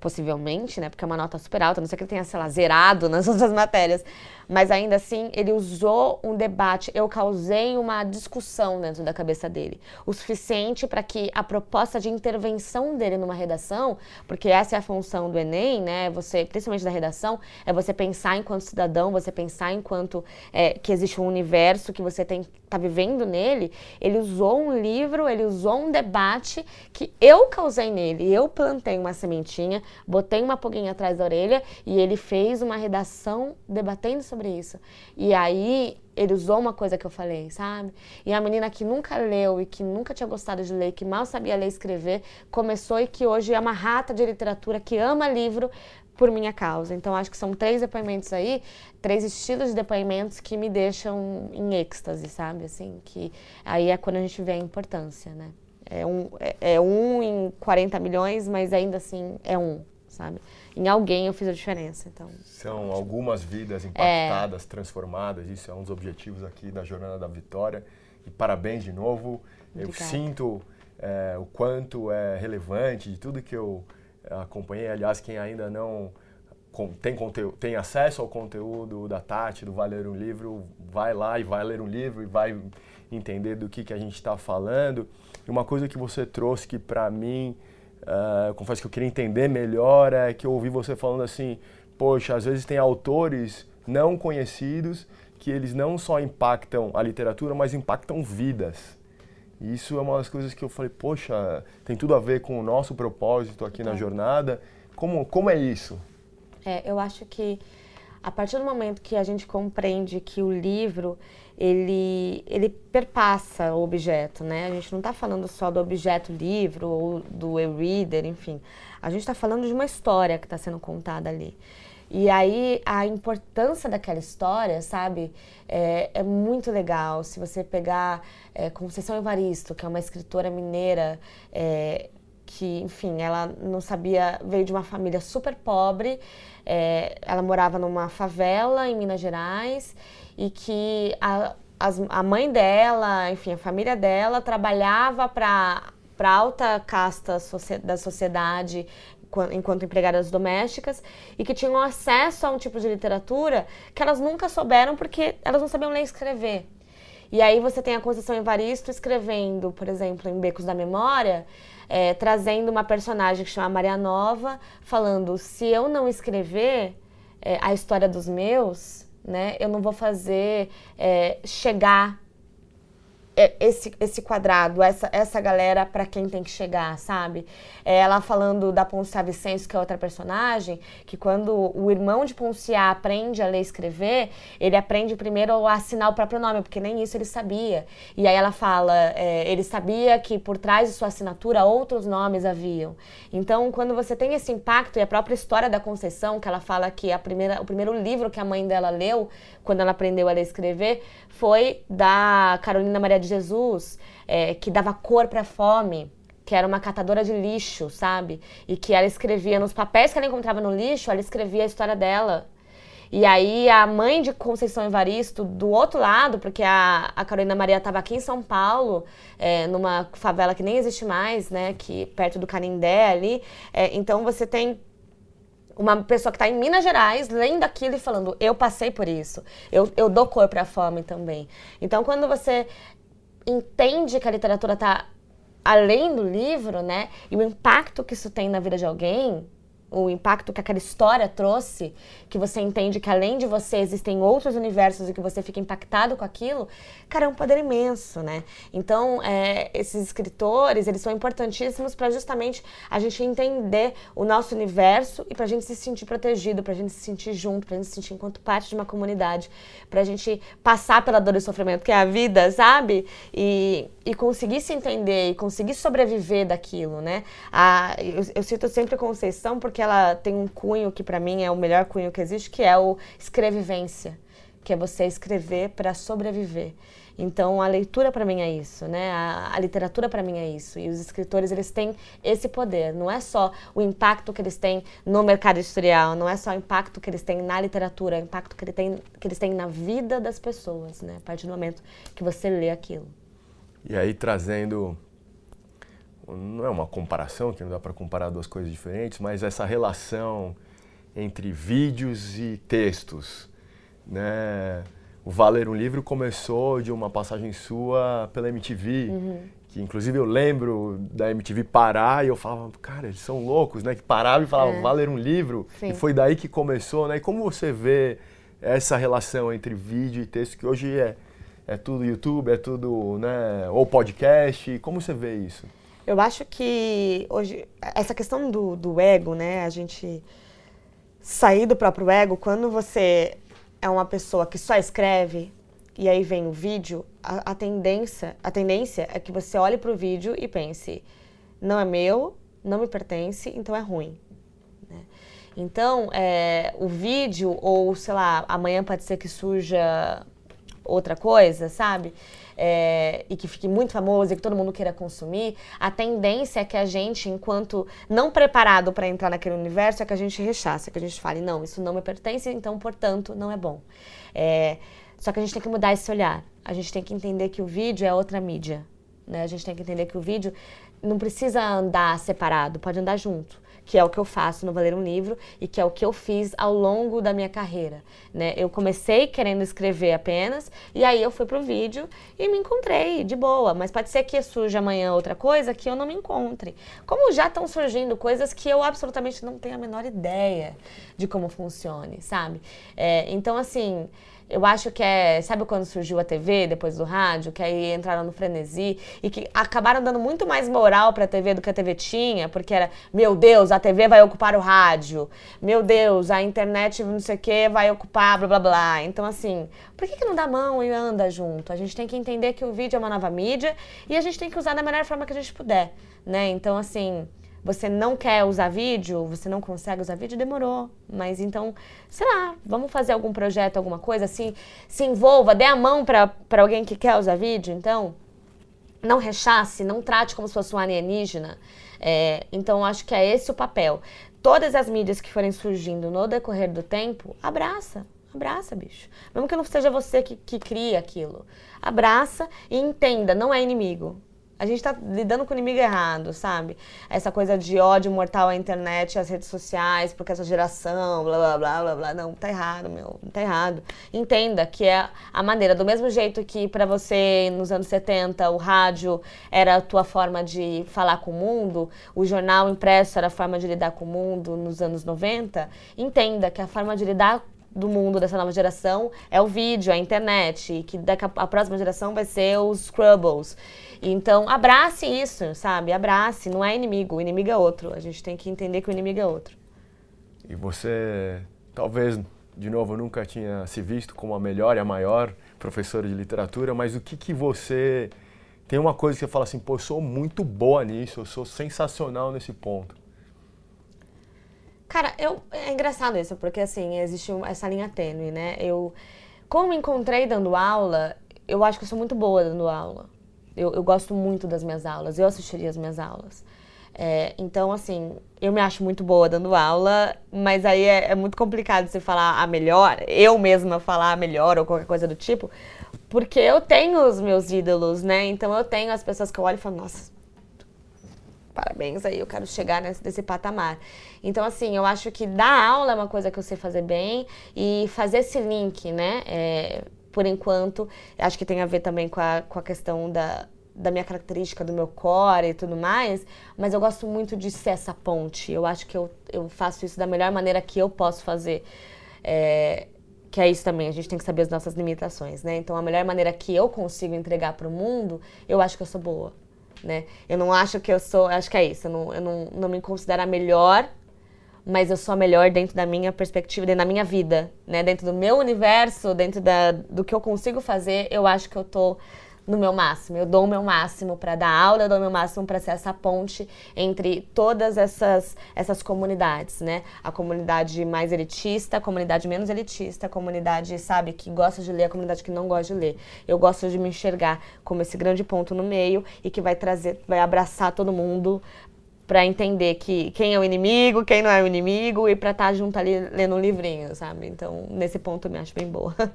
possivelmente, né? Porque é uma nota super alta, não sei que ele tenha, sei lá, zerado nas outras matérias. Mas ainda assim, ele usou um debate, eu causei uma discussão dentro da cabeça dele. O suficiente para que a proposta de intervenção dele numa redação, porque essa é a função do Enem, né? Você, principalmente da redação, é você pensar enquanto cidadão, você pensar enquanto é, que existe um universo que você tem tá vivendo nele. Ele usou um livro, ele usou um debate que eu causei nele. Eu plantei uma sementinha, botei uma pulguinha atrás da orelha e ele fez uma redação debatendo sobre sobre isso. E aí ele usou uma coisa que eu falei, sabe? E a menina que nunca leu e que nunca tinha gostado de ler, que mal sabia ler e escrever, começou e que hoje é uma rata de literatura, que ama livro por minha causa. Então acho que são três depoimentos aí, três estilos de depoimentos que me deixam em êxtase, sabe? Assim, que aí é quando a gente vê a importância, né? É um, é, é um em 40 milhões, mas ainda assim é um, sabe? Em alguém eu fiz a diferença. Então. São algumas vidas impactadas, é... transformadas. Isso é um dos objetivos aqui da Jornada da Vitória. E parabéns de novo. Obrigada. Eu sinto é, o quanto é relevante de tudo que eu acompanhei. Aliás, quem ainda não tem, conteúdo, tem acesso ao conteúdo da Tati, do Vai Ler um Livro, vai lá e vai ler um livro e vai entender do que, que a gente está falando. E uma coisa que você trouxe que para mim Uh, confesso que eu queria entender melhor, é que eu ouvi você falando assim, poxa, às vezes tem autores não conhecidos que eles não só impactam a literatura, mas impactam vidas. E isso é uma das coisas que eu falei, poxa, tem tudo a ver com o nosso propósito aqui é. na jornada. Como, como é isso? É, eu acho que a partir do momento que a gente compreende que o livro ele, ele perpassa o objeto, né? A gente não está falando só do objeto livro ou do e-reader, enfim. A gente está falando de uma história que está sendo contada ali. E aí a importância daquela história, sabe, é, é muito legal. Se você pegar é, Conceição Evaristo, que é uma escritora mineira, é, que, enfim, ela não sabia, veio de uma família super pobre, é, ela morava numa favela em Minas Gerais e que a, as, a mãe dela, enfim, a família dela trabalhava para para alta casta da sociedade enquanto empregadas domésticas e que tinham acesso a um tipo de literatura que elas nunca souberam porque elas não sabiam ler e escrever. E aí você tem a Conceição Evaristo escrevendo, por exemplo, em Becos da Memória, é, trazendo uma personagem que chama Maria Nova, falando: se eu não escrever é, a história dos meus, né? Eu não vou fazer é, chegar esse, esse quadrado, essa, essa galera para quem tem que chegar, sabe? É, ela falando da Poncia Vicêncio, que é outra personagem, que quando o irmão de Poncia aprende a ler e escrever, ele aprende primeiro a assinar o próprio nome, porque nem isso ele sabia. E aí ela fala, é, ele sabia que por trás de sua assinatura outros nomes haviam. Então, quando você tem esse impacto, e a própria história da Conceição, que ela fala que a primeira, o primeiro livro que a mãe dela leu, quando ela aprendeu a ler e escrever, foi da Carolina Maria de Jesus, é, que dava cor para a fome, que era uma catadora de lixo, sabe? E que ela escrevia nos papéis que ela encontrava no lixo, ela escrevia a história dela. E aí a mãe de Conceição Evaristo, do outro lado, porque a, a Carolina Maria estava aqui em São Paulo, é, numa favela que nem existe mais, né? Que perto do Canindé ali. É, então você tem uma pessoa que está em Minas Gerais lendo aquilo e falando, eu passei por isso, eu, eu dou cor para a fome também. Então, quando você entende que a literatura está além do livro, né, e o impacto que isso tem na vida de alguém, o impacto que aquela história trouxe, que você entende que além de você existem outros universos e que você fica impactado com aquilo, cara, é um poder imenso, né? Então, é, esses escritores, eles são importantíssimos para justamente a gente entender o nosso universo e para a gente se sentir protegido, para a gente se sentir junto, para a gente se sentir enquanto parte de uma comunidade, para a gente passar pela dor e sofrimento que é a vida, sabe? E, e conseguir se entender e conseguir sobreviver daquilo, né? A, eu, eu cito sempre Conceição porque que ela tem um cunho que para mim é o melhor cunho que existe, que é o escrevivência, que é você escrever para sobreviver. Então a leitura para mim é isso, né? A, a literatura para mim é isso. E os escritores eles têm esse poder. Não é só o impacto que eles têm no mercado editorial, não é só o impacto que eles têm na literatura, é o impacto que, ele tem, que eles têm na vida das pessoas, né? A partir do momento que você lê aquilo. E aí trazendo não é uma comparação, que não dá para comparar duas coisas diferentes, mas essa relação entre vídeos e textos, né? O Valer um Livro começou de uma passagem sua pela MTV, uhum. que inclusive eu lembro da MTV parar e eu falava, cara, eles são loucos, né? Que parava e falava, é. Valer um Livro, Sim. e foi daí que começou, né? E como você vê essa relação entre vídeo e texto, que hoje é, é tudo YouTube, é tudo, né? Ou podcast, como você vê isso? Eu acho que hoje, essa questão do, do ego, né? A gente sair do próprio ego, quando você é uma pessoa que só escreve e aí vem o vídeo, a, a tendência, a tendência é que você olhe para o vídeo e pense, não é meu, não me pertence, então é ruim. Né? Então, é, o vídeo, ou sei lá, amanhã pode ser que surja outra coisa, sabe? É, e que fique muito famoso e que todo mundo queira consumir, a tendência é que a gente, enquanto não preparado para entrar naquele universo, é que a gente rechace, é que a gente fale, não, isso não me pertence, então, portanto, não é bom. É, só que a gente tem que mudar esse olhar. A gente tem que entender que o vídeo é outra mídia. Né? A gente tem que entender que o vídeo não precisa andar separado, pode andar junto que é o que eu faço no Valer um Livro e que é o que eu fiz ao longo da minha carreira. Né? Eu comecei querendo escrever apenas e aí eu fui pro vídeo e me encontrei de boa, mas pode ser que surja amanhã outra coisa que eu não me encontre. Como já estão surgindo coisas que eu absolutamente não tenho a menor ideia de como funcione, sabe? É, então, assim, eu acho que é. Sabe quando surgiu a TV depois do rádio? Que aí entraram no frenesi e que acabaram dando muito mais moral pra TV do que a TV tinha, porque era, meu Deus, a TV vai ocupar o rádio. Meu Deus, a internet não sei o que vai ocupar, blá blá blá. Então, assim, por que, que não dá mão e anda junto? A gente tem que entender que o vídeo é uma nova mídia e a gente tem que usar da melhor forma que a gente puder, né? Então, assim você não quer usar vídeo, você não consegue usar vídeo, demorou. Mas então, sei lá, vamos fazer algum projeto, alguma coisa assim, se envolva, dê a mão para alguém que quer usar vídeo, então. Não rechace, não trate como se fosse um alienígena. É, então, acho que é esse o papel. Todas as mídias que forem surgindo no decorrer do tempo, abraça. Abraça, bicho. Mesmo que não seja você que, que cria aquilo. Abraça e entenda, não é inimigo a gente tá lidando com o inimigo errado, sabe? Essa coisa de ódio mortal à internet, às redes sociais, porque essa geração, blá blá blá blá blá. Não, tá errado, meu. Tá errado. Entenda que é a maneira. Do mesmo jeito que para você, nos anos 70, o rádio era a tua forma de falar com o mundo, o jornal impresso era a forma de lidar com o mundo nos anos 90, entenda que a forma de lidar do mundo dessa nova geração é o vídeo, a internet, que daqui a, a próxima geração vai ser os Scrubbles. Então, abrace isso, sabe? Abrace, não é inimigo, o inimigo é outro. A gente tem que entender que o inimigo é outro. E você, talvez, de novo, nunca tinha se visto como a melhor e a maior professora de literatura, mas o que que você tem uma coisa que você fala assim, pô, eu sou muito boa nisso, eu sou sensacional nesse ponto. Cara, eu, é engraçado isso, porque assim, existe essa linha tênue, né? Eu, como me encontrei dando aula, eu acho que eu sou muito boa dando aula. Eu, eu gosto muito das minhas aulas, eu assistiria as minhas aulas. É, então, assim, eu me acho muito boa dando aula, mas aí é, é, muito complicado você falar a melhor, eu mesma falar a melhor ou qualquer coisa do tipo, porque eu tenho os meus ídolos, né? Então eu tenho as pessoas que eu olho e falo, nossa, parabéns aí, eu quero chegar nesse, nesse patamar. Então, assim, eu acho que dar aula é uma coisa que eu sei fazer bem e fazer esse link, né? É, por enquanto, acho que tem a ver também com a, com a questão da, da minha característica, do meu core e tudo mais, mas eu gosto muito de ser essa ponte. Eu acho que eu, eu faço isso da melhor maneira que eu posso fazer. É, que é isso também, a gente tem que saber as nossas limitações, né? Então, a melhor maneira que eu consigo entregar para o mundo, eu acho que eu sou boa, né? Eu não acho que eu sou, acho que é isso, eu não, eu não, não me considero a melhor mas eu sou a melhor dentro da minha perspectiva, dentro da minha vida, né? Dentro do meu universo, dentro da, do que eu consigo fazer, eu acho que eu tô no meu máximo. Eu dou o meu máximo para dar aula, eu dou o meu máximo para ser essa ponte entre todas essas, essas comunidades, né? A comunidade mais elitista, a comunidade menos elitista, a comunidade, sabe, que gosta de ler, a comunidade que não gosta de ler. Eu gosto de me enxergar como esse grande ponto no meio e que vai trazer, vai abraçar todo mundo para entender que quem é o inimigo, quem não é o inimigo e para estar tá junto ali lendo um livrinho, sabe? Então, nesse ponto eu me acho bem boa.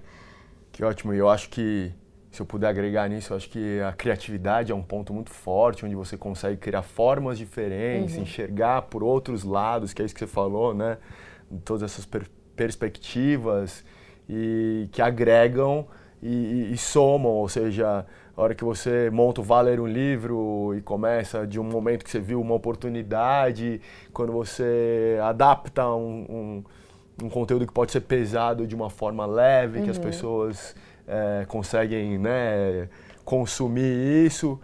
Que ótimo. E eu acho que se eu puder agregar nisso, acho que a criatividade é um ponto muito forte, onde você consegue criar formas diferentes, uhum. enxergar por outros lados, que é isso que você falou, né? Todas essas per perspectivas e que agregam e, e, somam, ou seja, a hora que você monta o Valer um livro e começa de um momento que você viu uma oportunidade, quando você adapta um, um, um conteúdo que pode ser pesado de uma forma leve, uhum. que as uhum. pessoas é, conseguem né, consumir isso.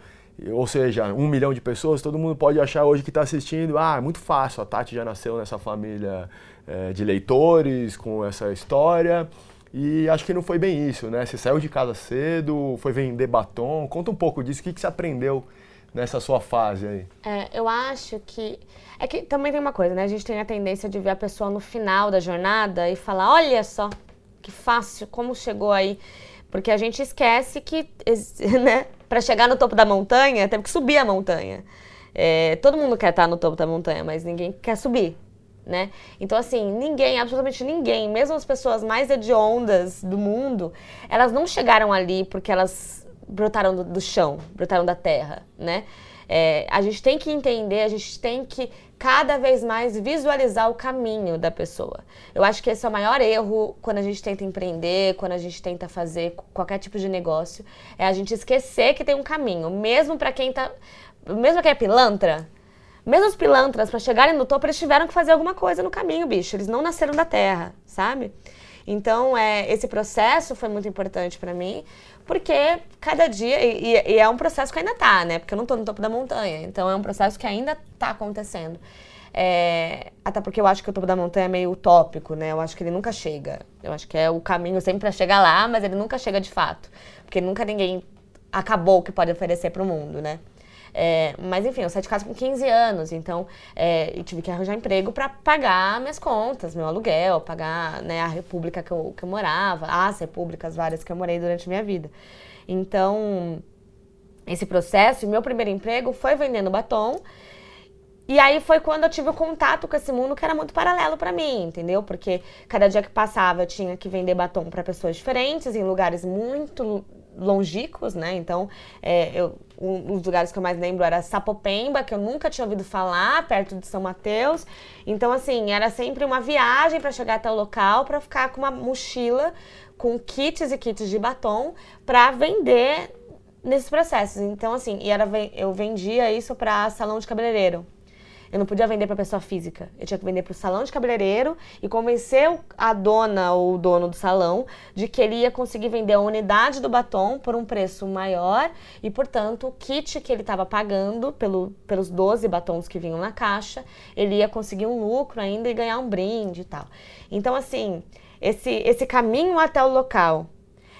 Ou seja, um milhão de pessoas, todo mundo pode achar hoje que está assistindo, ah, é muito fácil, a Tati já nasceu nessa família é, de leitores, com essa história. E acho que não foi bem isso, né? Você saiu de casa cedo, foi vender batom. Conta um pouco disso, o que, que você aprendeu nessa sua fase aí? É, eu acho que. É que também tem uma coisa, né? A gente tem a tendência de ver a pessoa no final da jornada e falar: olha só, que fácil, como chegou aí. Porque a gente esquece que, né, para chegar no topo da montanha, teve que subir a montanha. É, todo mundo quer estar no topo da montanha, mas ninguém quer subir né? Então, assim, ninguém, absolutamente ninguém, mesmo as pessoas mais hediondas do mundo, elas não chegaram ali porque elas brotaram do, do chão, brotaram da terra, né? É, a gente tem que entender, a gente tem que cada vez mais visualizar o caminho da pessoa. Eu acho que esse é o maior erro quando a gente tenta empreender, quando a gente tenta fazer qualquer tipo de negócio, é a gente esquecer que tem um caminho, mesmo para quem tá, mesmo quem é pilantra, mesmo os pilantras, para chegarem no topo, eles tiveram que fazer alguma coisa no caminho, bicho. Eles não nasceram da terra, sabe? Então, é, esse processo foi muito importante para mim, porque cada dia, e, e, é um processo que ainda tá, né? Porque eu não tô no topo da montanha, então é um processo que ainda tá acontecendo. É, até porque eu acho que o topo da montanha é meio utópico, né? Eu acho que ele nunca chega. Eu acho que é o caminho sempre para chegar lá, mas ele nunca chega de fato. Porque nunca ninguém acabou o que pode oferecer para o mundo, né? É, mas enfim, eu saí de casa com 15 anos, então é, eu tive que arranjar emprego para pagar minhas contas, meu aluguel, pagar né, a república que eu, que eu morava, as repúblicas várias que eu morei durante a minha vida. Então, esse processo, meu primeiro emprego foi vendendo batom. E aí foi quando eu tive o contato com esse mundo que era muito paralelo para mim, entendeu? Porque cada dia que passava eu tinha que vender batom para pessoas diferentes, em lugares muito longínquos, né? Então, é, eu, um dos lugares que eu mais lembro era Sapopemba, que eu nunca tinha ouvido falar, perto de São Mateus. Então, assim, era sempre uma viagem para chegar até o local, para ficar com uma mochila com kits e kits de batom para vender nesses processos. Então, assim, e era, eu vendia isso para salão de cabeleireiro. Eu não podia vender para pessoa física. Eu tinha que vender para o salão de cabeleireiro e convencer a dona ou o dono do salão de que ele ia conseguir vender a unidade do batom por um preço maior e, portanto, o kit que ele estava pagando pelo, pelos 12 batons que vinham na caixa, ele ia conseguir um lucro ainda e ganhar um brinde e tal. Então, assim, esse, esse caminho até o local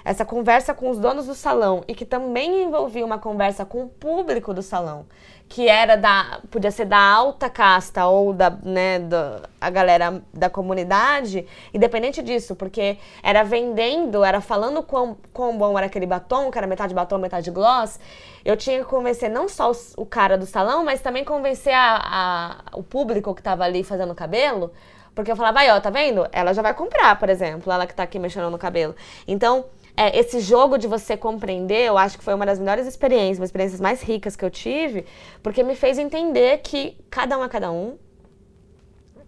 essa conversa com os donos do salão e que também envolvia uma conversa com o público do salão, que era da podia ser da alta casta ou da né da, a galera da comunidade independente disso porque era vendendo era falando quão, quão bom era aquele batom que era metade batom metade gloss eu tinha que convencer não só o cara do salão mas também convencer a, a o público que estava ali fazendo o cabelo porque eu falava aí ó tá vendo? Ela já vai comprar por exemplo ela que tá aqui mexendo no cabelo. Então é, esse jogo de você compreender, eu acho que foi uma das melhores experiências, uma das experiências mais ricas que eu tive, porque me fez entender que cada um é cada um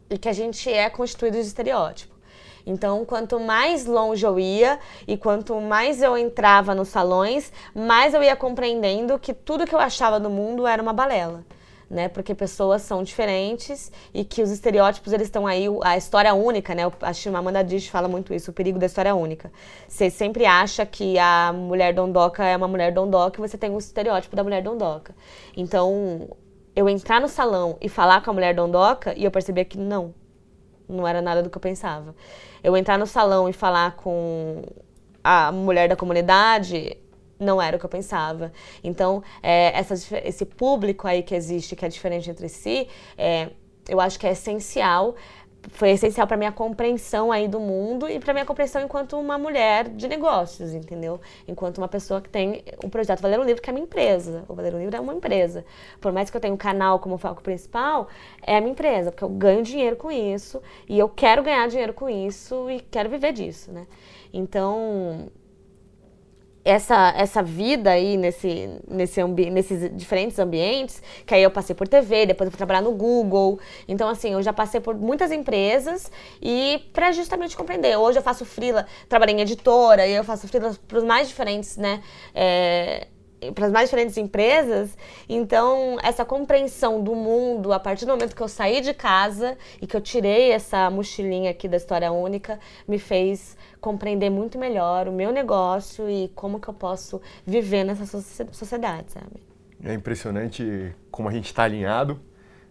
e que a gente é constituído de estereótipo. Então, quanto mais longe eu ia e quanto mais eu entrava nos salões, mais eu ia compreendendo que tudo que eu achava do mundo era uma balela né? Porque pessoas são diferentes e que os estereótipos eles estão aí, a história única, né? A Chimamanda Adichie fala muito isso, o perigo da história única. Você sempre acha que a mulher dondoca é uma mulher dondoca e você tem o estereótipo da mulher dondoca. Então, eu entrar no salão e falar com a mulher dondoca e eu perceber que não, não era nada do que eu pensava. Eu entrar no salão e falar com a mulher da comunidade, não era o que eu pensava. Então, é, essa, esse público aí que existe, que é diferente entre si, é, eu acho que é essencial foi essencial para minha compreensão aí do mundo e para minha compreensão enquanto uma mulher de negócios, entendeu? Enquanto uma pessoa que tem um projeto Valer um Livro, que é minha empresa. O Valer um Livro é uma empresa. Por mais que eu tenha um canal como foco principal, é a minha empresa, porque eu ganho dinheiro com isso e eu quero ganhar dinheiro com isso e quero viver disso, né? Então, essa, essa vida aí nesse, nesse nesses diferentes ambientes, que aí eu passei por TV, depois eu fui trabalhar no Google. Então, assim, eu já passei por muitas empresas e para justamente compreender. Hoje eu faço freela, trabalhei em editora e eu faço freela para os mais diferentes, né? É, para as mais diferentes empresas. Então, essa compreensão do mundo, a partir do momento que eu saí de casa e que eu tirei essa mochilinha aqui da história única, me fez compreender muito melhor o meu negócio e como que eu posso viver nessa sociedade, sabe? É impressionante como a gente está alinhado.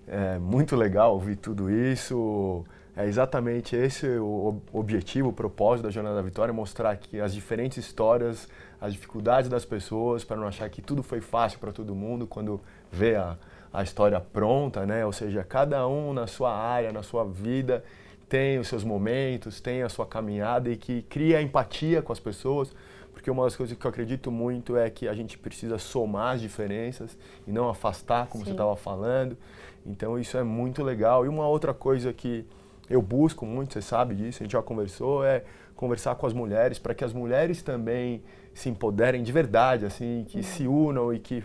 É muito legal ouvir tudo isso. É exatamente esse o objetivo, o propósito da Jornada da Vitória, mostrar que as diferentes histórias, as dificuldades das pessoas, para não achar que tudo foi fácil para todo mundo quando vê a, a história pronta, né? Ou seja, cada um na sua área, na sua vida, tem os seus momentos, tem a sua caminhada e que cria empatia com as pessoas, porque uma das coisas que eu acredito muito é que a gente precisa somar as diferenças e não afastar, como Sim. você estava falando. Então isso é muito legal. E uma outra coisa que eu busco muito, você sabe disso, a gente já conversou, é conversar com as mulheres para que as mulheres também se empoderem de verdade, assim, que uhum. se unam e que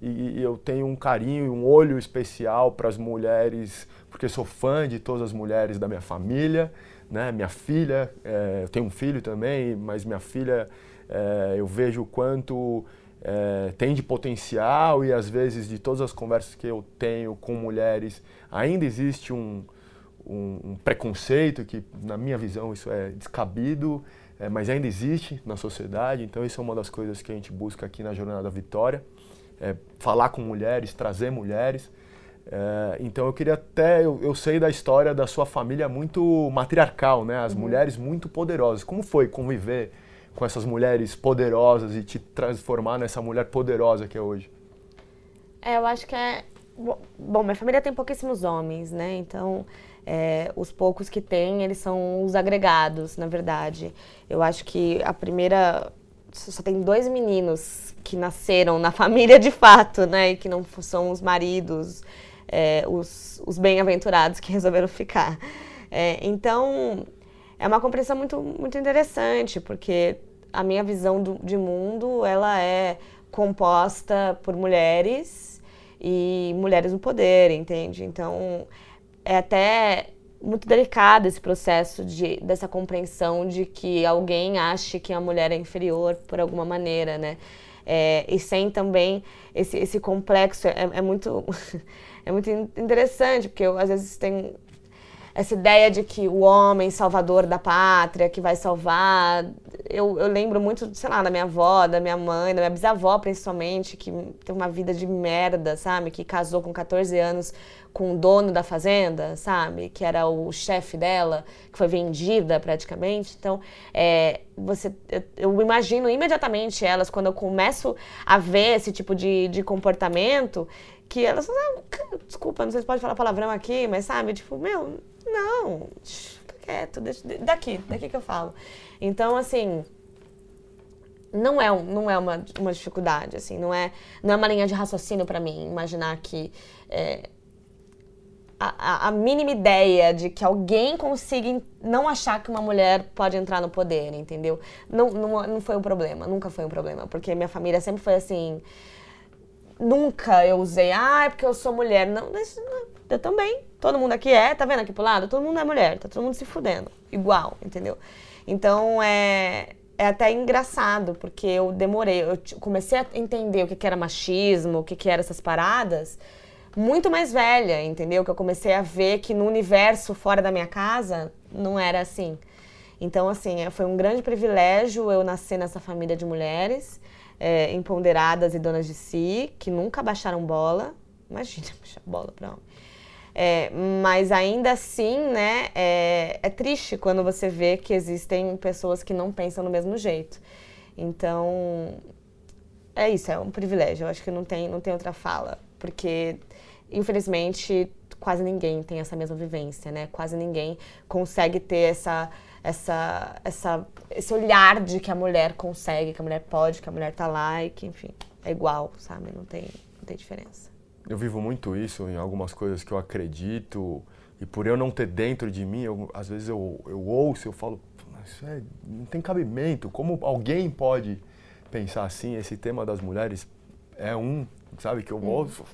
e, e eu tenho um carinho e um olho especial para as mulheres porque sou fã de todas as mulheres da minha família, né? Minha filha, é, eu tenho um filho também, mas minha filha, é, eu vejo o quanto é, tem de potencial e às vezes de todas as conversas que eu tenho com mulheres, ainda existe um, um, um preconceito que, na minha visão, isso é descabido, é, mas ainda existe na sociedade. Então, isso é uma das coisas que a gente busca aqui na Jornada da Vitória, é falar com mulheres, trazer mulheres. É, então eu queria até, eu, eu, sei da história da sua família muito matriarcal, né? As uhum. mulheres muito poderosas. Como foi conviver com essas mulheres poderosas e te transformar nessa mulher poderosa que é hoje? É, eu acho que é... Bom, minha família tem pouquíssimos homens, né? Então, é, os poucos que tem, eles são os agregados, na verdade. Eu acho que a primeira... Só tem dois meninos que nasceram na família de fato, né? E que não são os maridos é, os, os bem-aventurados que resolveram ficar. É, então, é uma compreensão muito, muito interessante, porque a minha visão do, de mundo, ela é composta por mulheres e mulheres no poder, entende? Então, é até muito delicado esse processo de, dessa compreensão de que alguém ache que a mulher é inferior por alguma maneira, né? É, e sem também esse, esse complexo, é, é muito é muito interessante, porque eu, às vezes tem essa ideia de que o homem salvador da pátria, que vai salvar, eu, eu lembro muito, sei lá, da minha avó, da minha mãe, da minha bisavó principalmente, que teve uma vida de merda, sabe? Que casou com 14 anos com o dono da fazenda, sabe? Que era o chefe dela, que foi vendida praticamente. Então, é, você, eu, eu, imagino imediatamente elas, quando eu começo a ver esse tipo de, de comportamento, que elas, ah, desculpa, não sei se pode falar palavrão aqui, mas sabe? Tipo, meu, não, fica quieto, deixa, daqui, daqui que eu falo. Então, assim, não é, um, não é uma, uma dificuldade, assim, não é, não é uma linha de raciocínio para mim imaginar que é, a, a, mínima ideia de que alguém consiga não achar que uma mulher pode entrar no poder, entendeu? Não, não, não foi um problema, nunca foi um problema, porque minha família sempre foi assim. Nunca eu usei, ah, é porque eu sou mulher. Não, eu também. Todo mundo aqui é, tá vendo aqui pro lado? Todo mundo é mulher, tá todo mundo se fudendo. Igual, entendeu? Então é, é até engraçado, porque eu demorei, eu comecei a entender o que, que era machismo, o que, que eram essas paradas muito mais velha, entendeu? Que eu comecei a ver que no universo fora da minha casa não era assim. Então, assim, é, foi um grande privilégio eu nascer nessa família de mulheres é, empoderadas e donas de si, que nunca baixaram bola. Imagina baixar bola para homem. É, mas ainda assim, né, é, é, triste quando você vê que existem pessoas que não pensam do mesmo jeito. Então, é isso, é um privilégio. Eu acho que não tem, não tem outra fala. Porque infelizmente, quase ninguém tem essa mesma vivência, né? Quase ninguém consegue ter essa, essa, essa, esse olhar de que a mulher consegue, que a mulher pode, que a mulher tá lá e que, enfim, é igual, sabe? Não tem, não tem diferença. Eu vivo muito isso em algumas coisas que eu acredito e por eu não ter dentro de mim, eu, às vezes eu, eu ouço, eu falo, isso é, não tem cabimento. Como alguém pode pensar assim? Esse tema das mulheres é um, sabe, que eu hum. ouço.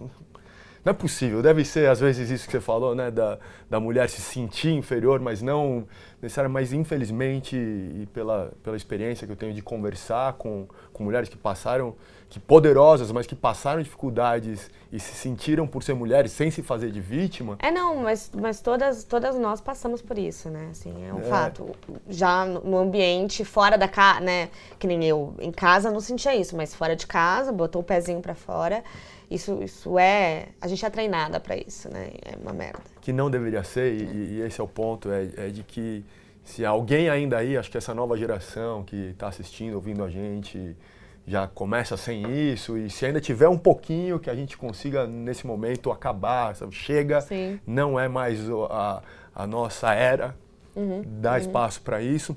Não é possível, deve ser às vezes isso que você falou, né, da, da mulher se sentir inferior, mas não necessariamente, mas infelizmente, e pela, pela experiência que eu tenho de conversar com, com mulheres que passaram, que poderosas, mas que passaram dificuldades e se sentiram por ser mulheres sem se fazer de vítima. É, não, mas, mas todas, todas nós passamos por isso, né, assim, é um é. fato. Já no ambiente, fora da casa, né, que nem eu, em casa não sentia isso, mas fora de casa, botou o pezinho para fora isso, isso é. A gente é treinada para isso, né? É uma merda. Que não deveria ser, e, e esse é o ponto, é, é, de que se alguém ainda aí, acho que essa nova geração que está assistindo, ouvindo a gente, já começa sem isso, e se ainda tiver um pouquinho que a gente consiga nesse momento acabar, sabe? chega, Sim. não é mais a, a nossa era, uhum, dá uhum. espaço para isso,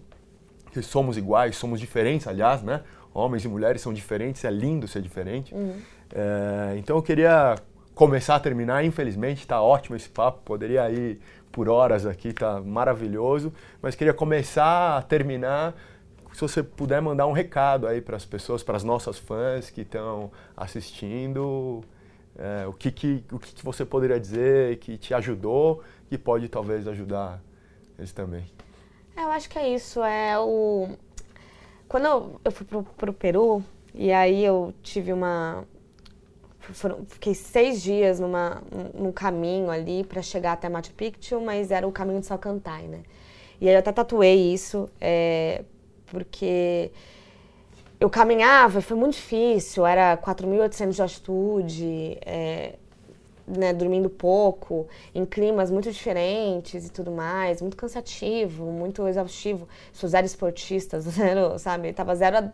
que somos iguais, somos diferentes, aliás, né? Homens e mulheres são diferentes, é lindo ser diferente. Uhum. É, então eu queria começar a terminar, infelizmente está ótimo esse papo, poderia ir por horas aqui, está maravilhoso, mas queria começar a terminar se você puder mandar um recado aí para as pessoas, para as nossas fãs que estão assistindo, é, o, que, que, o que, que você poderia dizer que te ajudou e pode talvez ajudar eles também. É, eu acho que é isso. É o... Quando eu, fui para o Peru, e aí eu tive uma, fiquei seis dias numa, num caminho ali para chegar até Machu Picchu, mas era o caminho de Salcantay, né? E aí eu até tatuei isso, é, porque eu caminhava, foi muito difícil, era 4.800 de altitude, é, né, dormindo pouco, em climas muito diferentes e tudo mais, muito cansativo, muito exaustivo. Sou zero esportista, zero, sabe? Tava zero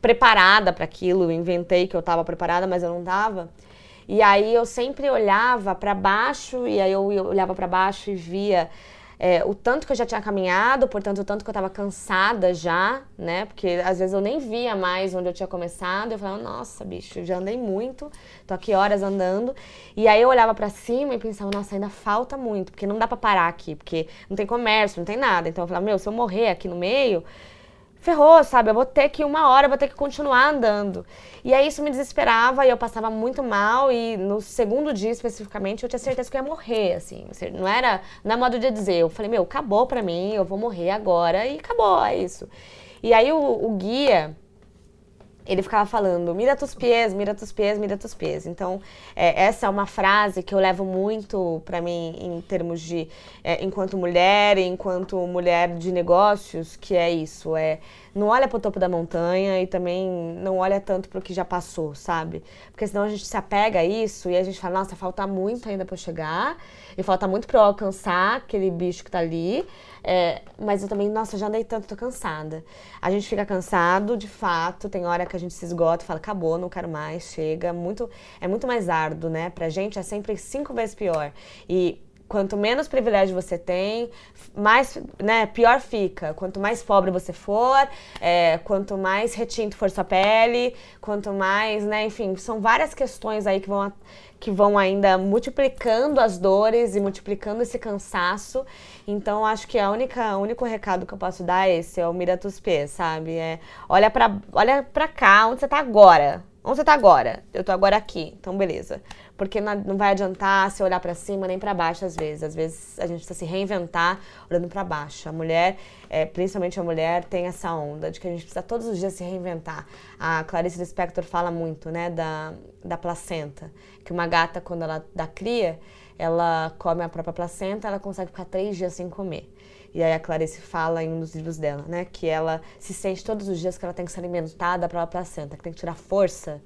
preparada para aquilo, inventei que eu tava preparada, mas eu não tava. E aí eu sempre olhava para baixo e aí eu olhava para baixo e via é, o tanto que eu já tinha caminhado, portanto, o tanto que eu estava cansada já, né? Porque às vezes eu nem via mais onde eu tinha começado. Eu falava, nossa, bicho, já andei muito, tô aqui horas andando. E aí eu olhava para cima e pensava, nossa, ainda falta muito, porque não dá para parar aqui, porque não tem comércio, não tem nada. Então eu falava, meu, se eu morrer aqui no meio, ferrou, sabe? Eu vou ter que uma hora, vou ter que continuar andando. E aí isso me desesperava e eu passava muito mal e no segundo dia especificamente eu tinha certeza que eu ia morrer, assim. Não era, não é modo de dizer. Eu falei, meu, acabou pra mim, eu vou morrer agora e acabou, é isso. E aí o, o guia, ele ficava falando, mira tus pés, mira tus pés, mira tus pés. Então, é, essa é uma frase que eu levo muito para mim em termos de, é, enquanto mulher, enquanto mulher de negócios, que é isso, é não olha para o topo da montanha e também não olha tanto para o que já passou, sabe? Porque senão a gente se apega a isso e a gente fala, nossa, falta muito ainda para chegar e falta muito para eu alcançar aquele bicho que tá ali. É, mas eu também, nossa, já andei tanto, tô cansada. A gente fica cansado, de fato, tem hora que a gente se esgota e fala, acabou, não quero mais, chega. Muito, é muito mais árduo, né? Pra gente é sempre cinco vezes pior. E quanto menos privilégio você tem, mais, né, pior fica. Quanto mais pobre você for, é, quanto mais retinto for sua pele, quanto mais, né, enfim, são várias questões aí que vão, que vão ainda multiplicando as dores e multiplicando esse cansaço. Então, acho que a única, o único recado que eu posso dar é esse, é o mira tus pés, sabe? É, olha pra, olha pra cá, onde você tá agora. Onde você tá agora? Eu tô agora aqui, então beleza. Porque não vai adiantar se olhar para cima nem para baixo às vezes. Às vezes a gente precisa se reinventar olhando para baixo. A mulher, é, principalmente a mulher, tem essa onda de que a gente precisa todos os dias se reinventar. A Clarice Lispector fala muito, né, da, da placenta. Que uma gata, quando ela dá cria, ela come a própria placenta, ela consegue ficar três dias sem comer. E aí a Clarice fala em um dos livros dela, né, que ela se sente todos os dias que ela tem que se alimentar da própria placenta, que tem que tirar força,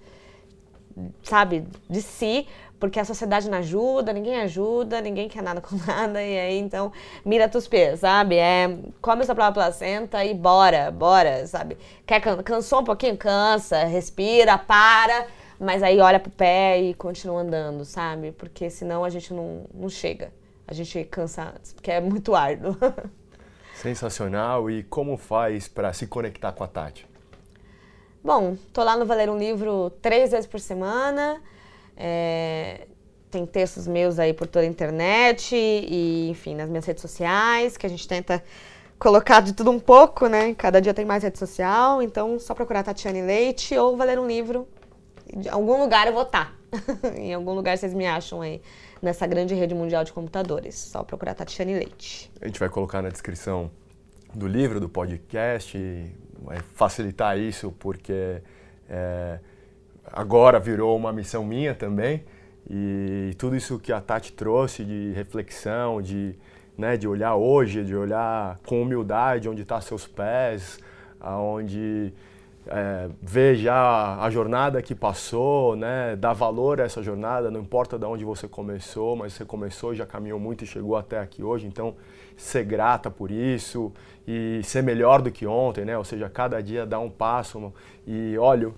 sabe, de si, porque a sociedade não ajuda, ninguém ajuda, ninguém quer nada com nada, e aí então mira tus pés, sabe? É, come sua própria placenta e bora, bora, sabe? Quer, cansou um pouquinho? Cansa, respira, para, mas aí olha pro pé e continua andando, sabe? Porque senão a gente não, não chega. A gente cansa, porque é muito árduo. Sensacional. E como faz para se conectar com a Tati? Bom, tô lá no Valer um Livro três vezes por semana. É, tem textos meus aí por toda a internet e, enfim, nas minhas redes sociais, que a gente tenta colocar de tudo um pouco, né? Cada dia tem mais rede social, então só procurar Tatiane Leite ou Valer um Livro. Em algum lugar eu vou estar. Tá. em algum lugar vocês me acham aí nessa grande rede mundial de computadores. Só procurar Tatiane Leite. A gente vai colocar na descrição do livro, do podcast, vai facilitar isso porque é, agora virou uma missão minha também. E tudo isso que a Tati trouxe de reflexão, de, né, de olhar hoje, de olhar com humildade onde estão tá seus pés, aonde é, ver já a jornada que passou, né, dar valor a essa jornada, não importa de onde você começou, mas você começou, já caminhou muito e chegou até aqui hoje, então ser grata por isso e ser melhor do que ontem, né, ou seja, cada dia dar um passo e olha,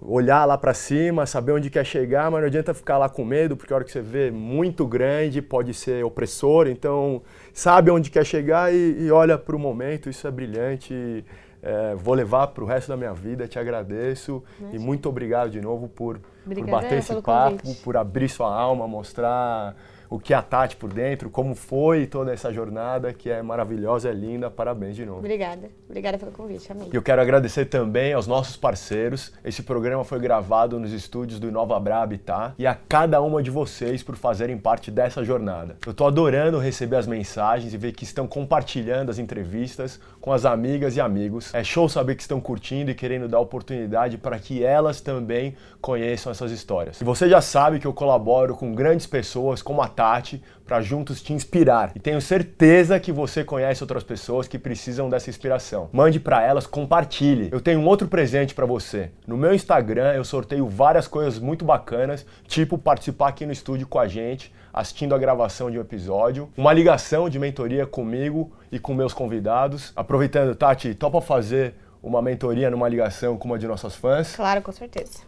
olhar lá para cima, saber onde quer chegar, mas não adianta ficar lá com medo, porque a hora que você vê muito grande pode ser opressor, então sabe onde quer chegar e, e olha para o momento, isso é brilhante. E, é, vou levar para o resto da minha vida. Te agradeço Imagina. e muito obrigado de novo por, por bater esse papo, convite. por abrir sua alma, mostrar o que é a Tati por dentro, como foi toda essa jornada, que é maravilhosa, é linda. Parabéns de novo. Obrigada. Obrigada pelo convite, amém. E eu quero agradecer também aos nossos parceiros. Esse programa foi gravado nos estúdios do Nova Bra Habitat e a cada uma de vocês por fazerem parte dessa jornada. Eu tô adorando receber as mensagens e ver que estão compartilhando as entrevistas com as amigas e amigos. É show saber que estão curtindo e querendo dar oportunidade para que elas também conheçam essas histórias. E você já sabe que eu colaboro com grandes pessoas como a Tati Tati para juntos te inspirar. E tenho certeza que você conhece outras pessoas que precisam dessa inspiração. Mande para elas, compartilhe. Eu tenho um outro presente para você. No meu Instagram eu sorteio várias coisas muito bacanas, tipo participar aqui no estúdio com a gente, assistindo a gravação de um episódio, uma ligação de mentoria comigo e com meus convidados. Aproveitando, Tati, topa fazer uma mentoria numa ligação com uma de nossas fãs? Claro, com certeza.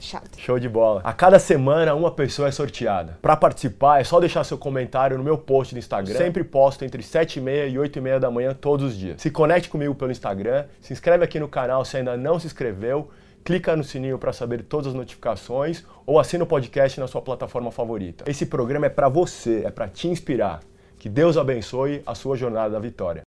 Chato. Show de bola. A cada semana uma pessoa é sorteada. Para participar é só deixar seu comentário no meu post do Instagram. Sempre posto entre 7 e meia e 8 e meia da manhã todos os dias. Se conecte comigo pelo Instagram, se inscreve aqui no canal se ainda não se inscreveu, clica no sininho para saber todas as notificações ou assina o podcast na sua plataforma favorita. Esse programa é para você, é para te inspirar. Que Deus abençoe a sua jornada da vitória.